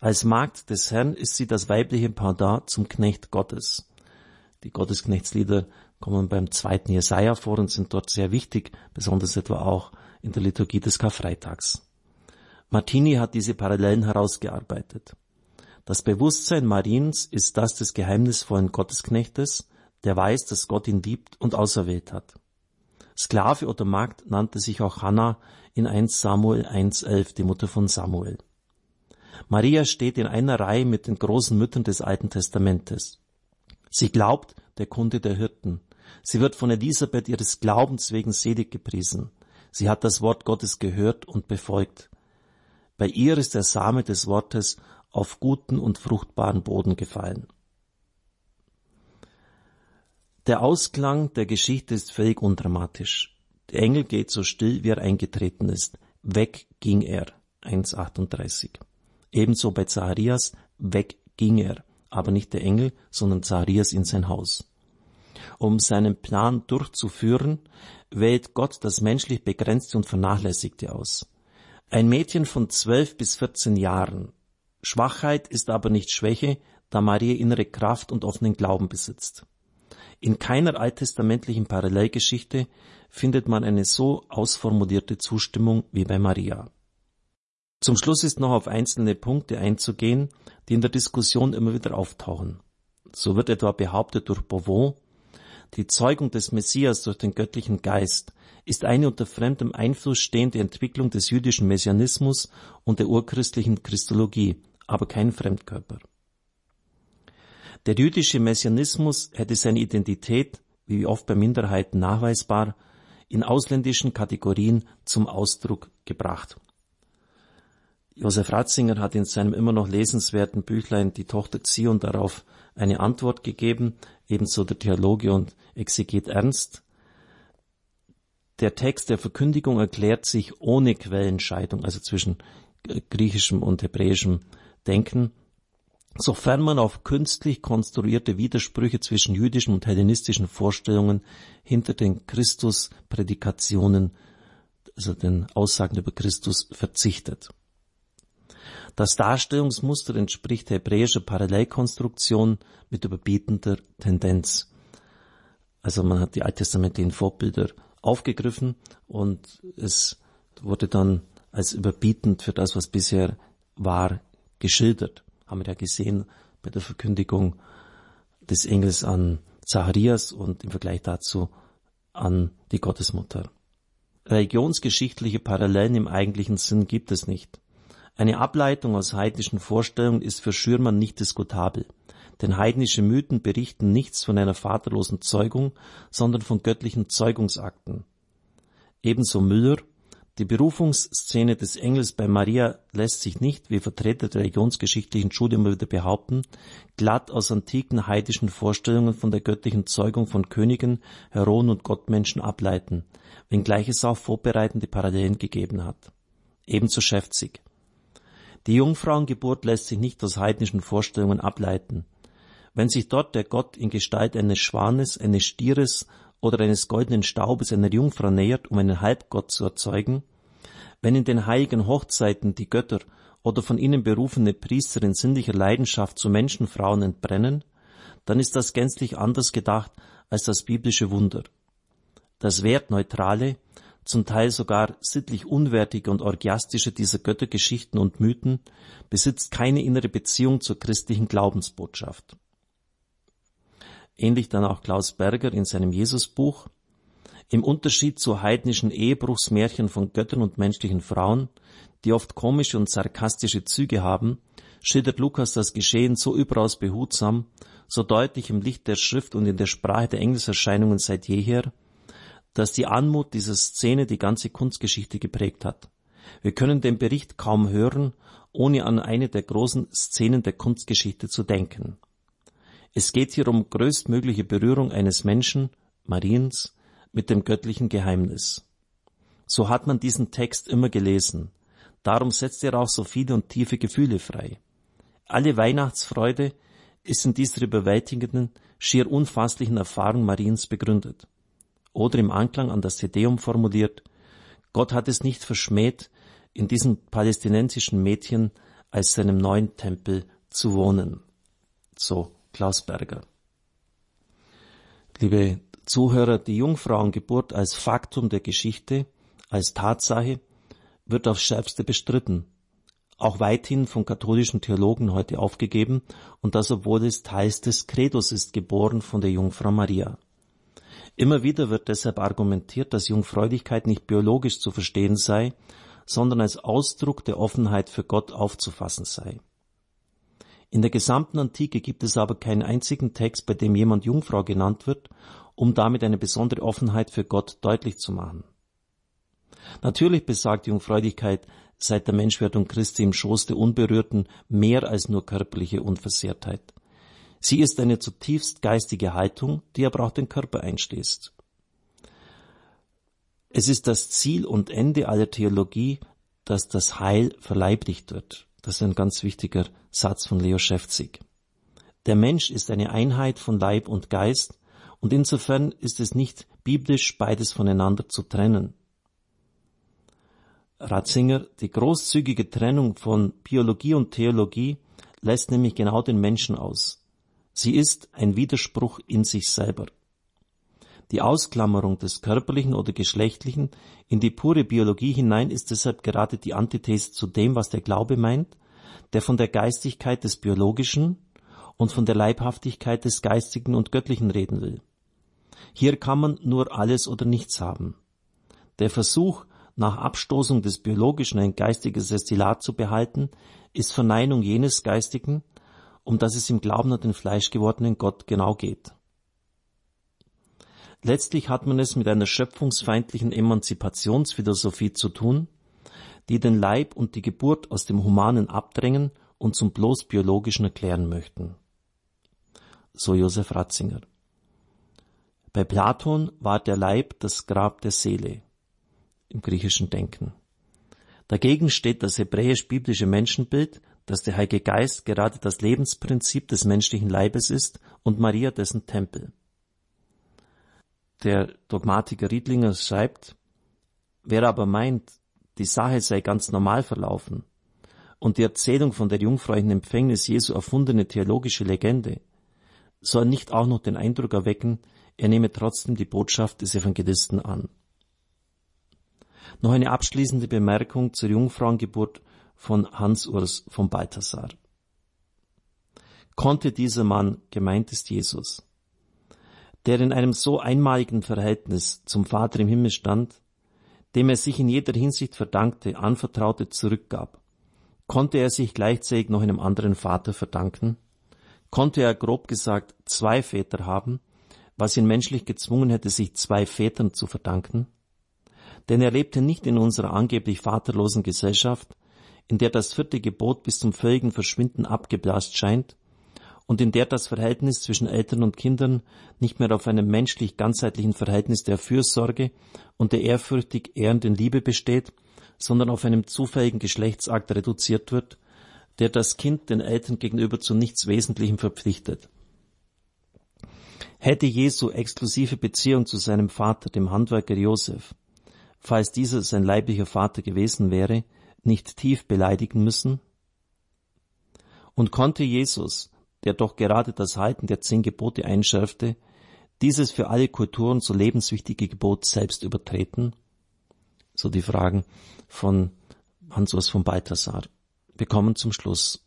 Als Magd des Herrn ist sie das weibliche Pendant zum Knecht Gottes. Die Gottesknechtslieder kommen beim zweiten Jesaja vor und sind dort sehr wichtig, besonders etwa auch in der Liturgie des Karfreitags. Martini hat diese Parallelen herausgearbeitet. Das Bewusstsein Mariens ist das des geheimnisvollen Gottesknechtes, der weiß, dass Gott ihn liebt und auserwählt hat. Sklave oder Magd nannte sich auch Hannah in 1 Samuel 1.11, die Mutter von Samuel. Maria steht in einer Reihe mit den großen Müttern des Alten Testamentes. Sie glaubt der Kunde der Hirten. Sie wird von Elisabeth ihres Glaubens wegen selig gepriesen. Sie hat das Wort Gottes gehört und befolgt. Bei ihr ist der Same des Wortes auf guten und fruchtbaren Boden gefallen. Der Ausklang der Geschichte ist völlig undramatisch. Der Engel geht so still, wie er eingetreten ist. Weg ging er. 1,38. Ebenso bei Zacharias, weg ging er. Aber nicht der Engel, sondern Zacharias in sein Haus. Um seinen Plan durchzuführen, wählt Gott das menschlich Begrenzte und Vernachlässigte aus. Ein Mädchen von zwölf bis vierzehn Jahren. Schwachheit ist aber nicht Schwäche, da Maria innere Kraft und offenen Glauben besitzt. In keiner alttestamentlichen Parallelgeschichte findet man eine so ausformulierte Zustimmung wie bei Maria. Zum Schluss ist noch auf einzelne Punkte einzugehen, die in der Diskussion immer wieder auftauchen. So wird etwa behauptet durch Beauvau, die Zeugung des Messias durch den göttlichen Geist ist eine unter fremdem Einfluss stehende Entwicklung des jüdischen Messianismus und der urchristlichen Christologie, aber kein Fremdkörper. Der jüdische Messianismus hätte seine Identität, wie oft bei Minderheiten nachweisbar, in ausländischen Kategorien zum Ausdruck gebracht. Josef Ratzinger hat in seinem immer noch lesenswerten Büchlein Die Tochter Zion darauf eine Antwort gegeben, ebenso der Theologe und Exeget Ernst, der Text der Verkündigung erklärt sich ohne Quellenscheidung, also zwischen griechischem und hebräischem Denken, sofern man auf künstlich konstruierte Widersprüche zwischen jüdischen und hellenistischen Vorstellungen hinter den Christus-Prädikationen, also den Aussagen über Christus, verzichtet. Das Darstellungsmuster entspricht hebräischer Parallelkonstruktion mit überbietender Tendenz. Also man hat die alttestamentlichen Vorbilder aufgegriffen und es wurde dann als überbietend für das, was bisher war, geschildert. Haben wir ja gesehen bei der Verkündigung des Engels an Zacharias und im Vergleich dazu an die Gottesmutter. Religionsgeschichtliche Parallelen im eigentlichen Sinn gibt es nicht. Eine Ableitung aus heidnischen Vorstellungen ist für Schürmann nicht diskutabel, denn heidnische Mythen berichten nichts von einer vaterlosen Zeugung, sondern von göttlichen Zeugungsakten. Ebenso Müller, die Berufungsszene des Engels bei Maria lässt sich nicht, wie Vertreter der religionsgeschichtlichen Schule immer wieder behaupten, glatt aus antiken heidischen Vorstellungen von der göttlichen Zeugung von Königen, Heroen und Gottmenschen ableiten, wenngleich es auch vorbereitende Parallelen gegeben hat. Ebenso Schäfzig. Die Jungfrauengeburt lässt sich nicht aus heidnischen Vorstellungen ableiten. Wenn sich dort der Gott in Gestalt eines Schwanes, eines Stieres oder eines goldenen Staubes einer Jungfrau nähert, um einen Halbgott zu erzeugen, wenn in den heiligen Hochzeiten die Götter oder von ihnen berufene Priester in sinnlicher Leidenschaft zu Menschenfrauen entbrennen, dann ist das gänzlich anders gedacht als das biblische Wunder. Das wertneutrale, zum Teil sogar sittlich unwertige und orgiastische dieser Göttergeschichten und Mythen besitzt keine innere Beziehung zur christlichen Glaubensbotschaft. Ähnlich dann auch Klaus Berger in seinem Jesusbuch, im Unterschied zu heidnischen Ehebruchsmärchen von Göttern und menschlichen Frauen, die oft komische und sarkastische Züge haben, schildert Lukas das Geschehen so überaus behutsam, so deutlich im Licht der Schrift und in der Sprache der Engelserscheinungen seit jeher, dass die Anmut dieser Szene die ganze Kunstgeschichte geprägt hat. Wir können den Bericht kaum hören, ohne an eine der großen Szenen der Kunstgeschichte zu denken. Es geht hier um größtmögliche Berührung eines Menschen, Mariens, mit dem göttlichen Geheimnis. So hat man diesen Text immer gelesen. Darum setzt er auch so viele und tiefe Gefühle frei. Alle Weihnachtsfreude ist in dieser überwältigenden, schier unfasslichen Erfahrung Mariens begründet. Oder im Anklang an das Tedeum formuliert, Gott hat es nicht verschmäht, in diesem palästinensischen Mädchen als seinem neuen Tempel zu wohnen. So Klaus Berger. Liebe Zuhörer, die Jungfrauengeburt als Faktum der Geschichte, als Tatsache, wird aufs Schärfste bestritten, auch weithin von katholischen Theologen heute aufgegeben, und das obwohl es teils des Credos ist, geboren von der Jungfrau Maria. Immer wieder wird deshalb argumentiert, dass Jungfräulichkeit nicht biologisch zu verstehen sei, sondern als Ausdruck der Offenheit für Gott aufzufassen sei. In der gesamten Antike gibt es aber keinen einzigen Text, bei dem jemand Jungfrau genannt wird, um damit eine besondere Offenheit für Gott deutlich zu machen. Natürlich besagt Jungfräulichkeit seit der Menschwerdung Christi im Schoß der Unberührten mehr als nur körperliche Unversehrtheit. Sie ist eine zutiefst geistige Haltung, die aber auch den Körper einschließt. Es ist das Ziel und Ende aller Theologie, dass das Heil verleiblicht wird. Das ist ein ganz wichtiger Satz von Leo Schäfzig. Der Mensch ist eine Einheit von Leib und Geist und insofern ist es nicht biblisch, beides voneinander zu trennen. Ratzinger, die großzügige Trennung von Biologie und Theologie lässt nämlich genau den Menschen aus. Sie ist ein Widerspruch in sich selber. Die Ausklammerung des Körperlichen oder Geschlechtlichen in die pure Biologie hinein ist deshalb gerade die Antithese zu dem, was der Glaube meint, der von der Geistigkeit des Biologischen und von der Leibhaftigkeit des Geistigen und Göttlichen reden will. Hier kann man nur alles oder nichts haben. Der Versuch, nach Abstoßung des Biologischen ein geistiges Destillat zu behalten, ist Verneinung jenes Geistigen, um das es im Glauben an den fleischgewordenen Gott genau geht. Letztlich hat man es mit einer schöpfungsfeindlichen Emanzipationsphilosophie zu tun, die den Leib und die Geburt aus dem Humanen abdrängen und zum bloß Biologischen erklären möchten. So Josef Ratzinger. Bei Platon war der Leib das Grab der Seele im griechischen Denken. Dagegen steht das hebräisch-biblische Menschenbild, dass der Heilige Geist gerade das Lebensprinzip des menschlichen Leibes ist und Maria dessen Tempel. Der Dogmatiker Riedlinger schreibt, wer aber meint, die Sache sei ganz normal verlaufen und die Erzählung von der jungfräulichen Empfängnis Jesu erfundene theologische Legende, soll nicht auch noch den Eindruck erwecken, er nehme trotzdem die Botschaft des Evangelisten an. Noch eine abschließende Bemerkung zur Jungfrauengeburt von Hans Urs von Balthasar. Konnte dieser Mann, gemeint ist Jesus, der in einem so einmaligen Verhältnis zum Vater im Himmel stand, dem er sich in jeder Hinsicht verdankte, anvertraute, zurückgab, konnte er sich gleichzeitig noch einem anderen Vater verdanken? Konnte er grob gesagt zwei Väter haben, was ihn menschlich gezwungen hätte, sich zwei Vätern zu verdanken? Denn er lebte nicht in unserer angeblich vaterlosen Gesellschaft, in der das vierte Gebot bis zum völligen Verschwinden abgeblasst scheint und in der das Verhältnis zwischen Eltern und Kindern nicht mehr auf einem menschlich ganzheitlichen Verhältnis der Fürsorge und der ehrfürchtig ehrenden Liebe besteht, sondern auf einem zufälligen Geschlechtsakt reduziert wird, der das Kind den Eltern gegenüber zu nichts Wesentlichem verpflichtet. Hätte Jesu exklusive Beziehung zu seinem Vater, dem Handwerker Josef, falls dieser sein leiblicher Vater gewesen wäre, nicht tief beleidigen müssen? Und konnte Jesus, der doch gerade das Halten der zehn Gebote einschärfte, dieses für alle Kulturen so lebenswichtige Gebot selbst übertreten? So die Fragen von Hans-Urs von Balthasar. Wir kommen zum Schluss.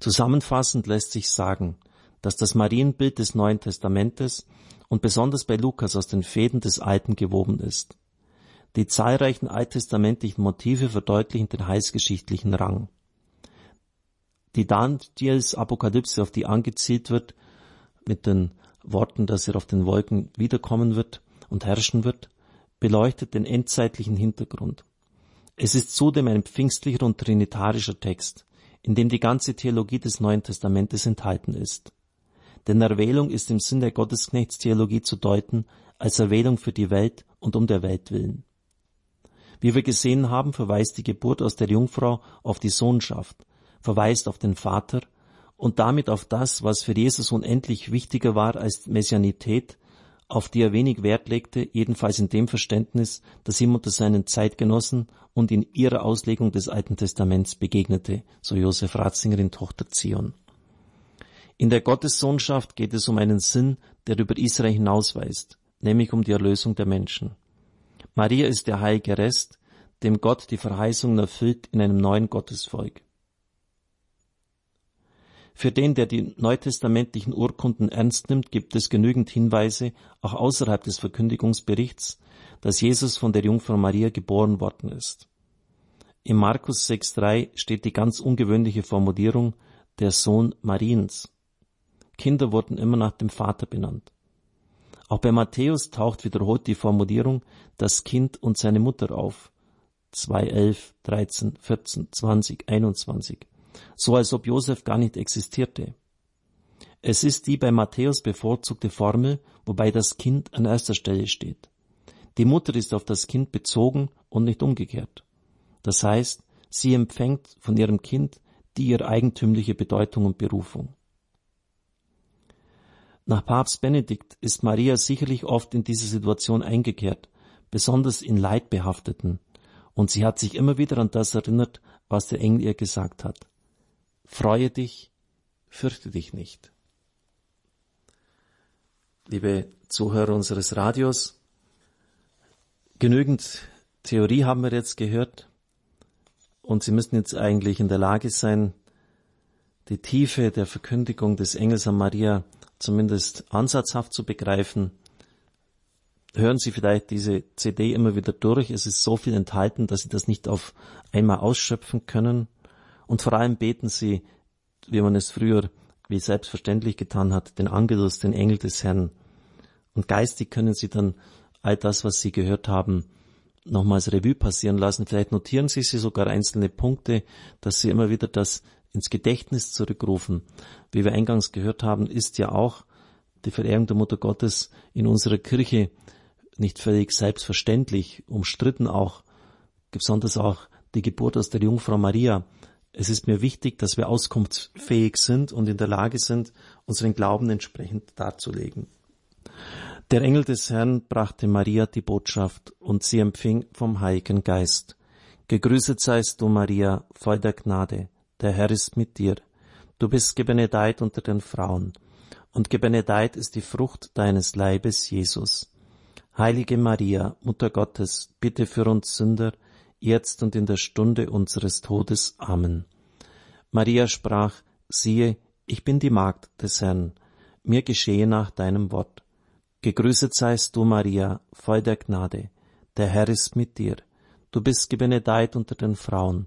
Zusammenfassend lässt sich sagen, dass das Marienbild des Neuen Testamentes und besonders bei Lukas aus den Fäden des Alten gewoben ist. Die zahlreichen alttestamentlichen Motive verdeutlichen den heilsgeschichtlichen Rang. Die Daniels Apokalypse, auf die angezielt wird, mit den Worten, dass er auf den Wolken wiederkommen wird und herrschen wird, beleuchtet den endzeitlichen Hintergrund. Es ist zudem ein pfingstlicher und trinitarischer Text, in dem die ganze Theologie des Neuen Testamentes enthalten ist. Denn Erwählung ist im Sinn der Gottesknechtstheologie zu deuten als Erwählung für die Welt und um der Welt willen. Wie wir gesehen haben, verweist die Geburt aus der Jungfrau auf die Sohnschaft, verweist auf den Vater und damit auf das, was für Jesus unendlich wichtiger war als Messianität, auf die er wenig Wert legte, jedenfalls in dem Verständnis, das ihm unter seinen Zeitgenossen und in ihrer Auslegung des Alten Testaments begegnete, so Josef Ratzinger in Tochter Zion. In der Gottessohnschaft geht es um einen Sinn, der über Israel hinausweist, nämlich um die Erlösung der Menschen. Maria ist der heilige Rest, dem Gott die Verheißungen erfüllt in einem neuen Gottesvolk. Für den, der die neutestamentlichen Urkunden ernst nimmt, gibt es genügend Hinweise, auch außerhalb des Verkündigungsberichts, dass Jesus von der Jungfrau Maria geboren worden ist. Im Markus 6.3 steht die ganz ungewöhnliche Formulierung der Sohn Mariens. Kinder wurden immer nach dem Vater benannt. Auch bei Matthäus taucht wiederholt die Formulierung das Kind und seine Mutter auf. 2, 11, 13, 14, 20, 21 so als ob Josef gar nicht existierte. Es ist die bei Matthäus bevorzugte Formel, wobei das Kind an erster Stelle steht. Die Mutter ist auf das Kind bezogen und nicht umgekehrt. Das heißt, sie empfängt von ihrem Kind die ihr eigentümliche Bedeutung und Berufung. Nach Papst Benedikt ist Maria sicherlich oft in diese Situation eingekehrt, besonders in Leidbehafteten, und sie hat sich immer wieder an das erinnert, was der Engel ihr gesagt hat. Freue dich, fürchte dich nicht. Liebe Zuhörer unseres Radios, genügend Theorie haben wir jetzt gehört und Sie müssen jetzt eigentlich in der Lage sein, die Tiefe der Verkündigung des Engels an Maria zumindest ansatzhaft zu begreifen. Hören Sie vielleicht diese CD immer wieder durch. Es ist so viel enthalten, dass Sie das nicht auf einmal ausschöpfen können. Und vor allem beten sie, wie man es früher wie selbstverständlich getan hat, den Angelus, den Engel des Herrn. Und geistig können sie dann all das, was sie gehört haben, nochmals Revue passieren lassen. Vielleicht notieren sie sich sogar einzelne Punkte, dass sie immer wieder das ins Gedächtnis zurückrufen. Wie wir eingangs gehört haben, ist ja auch die Verehrung der Mutter Gottes in unserer Kirche nicht völlig selbstverständlich, umstritten auch, besonders auch die Geburt aus der Jungfrau Maria es ist mir wichtig, dass wir auskunftsfähig sind und in der Lage sind, unseren Glauben entsprechend darzulegen. Der Engel des Herrn brachte Maria die Botschaft und sie empfing vom Heiligen Geist. Gegrüßet seist du, Maria, voll der Gnade. Der Herr ist mit dir. Du bist gebenedeit unter den Frauen. Und gebenedeit ist die Frucht deines Leibes, Jesus. Heilige Maria, Mutter Gottes, bitte für uns Sünder, jetzt und in der Stunde unseres Todes. Amen. Maria sprach, siehe, ich bin die Magd des Herrn, mir geschehe nach deinem Wort. Gegrüßet seist du, Maria, voll der Gnade, der Herr ist mit dir. Du bist gebenedeit unter den Frauen,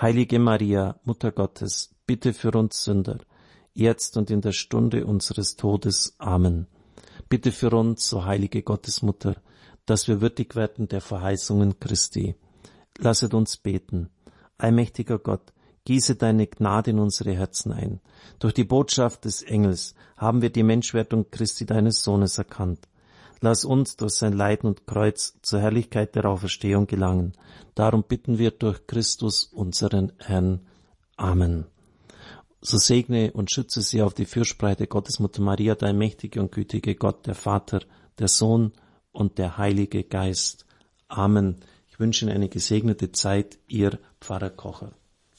Heilige Maria, Mutter Gottes, bitte für uns Sünder, jetzt und in der Stunde unseres Todes. Amen. Bitte für uns, so heilige Gottesmutter, dass wir würdig werden der Verheißungen Christi. Lasset uns beten. Allmächtiger Gott, gieße deine Gnade in unsere Herzen ein. Durch die Botschaft des Engels haben wir die Menschwertung Christi deines Sohnes erkannt. Lass uns durch sein Leiden und Kreuz zur Herrlichkeit der Auferstehung gelangen. Darum bitten wir durch Christus unseren Herrn. Amen. So segne und schütze sie auf die Fürsprache Gottesmutter Maria, dein mächtige und gütige Gott, der Vater, der Sohn und der Heilige Geist. Amen. Ich wünsche Ihnen eine gesegnete Zeit, Ihr Pfarrer Kocher.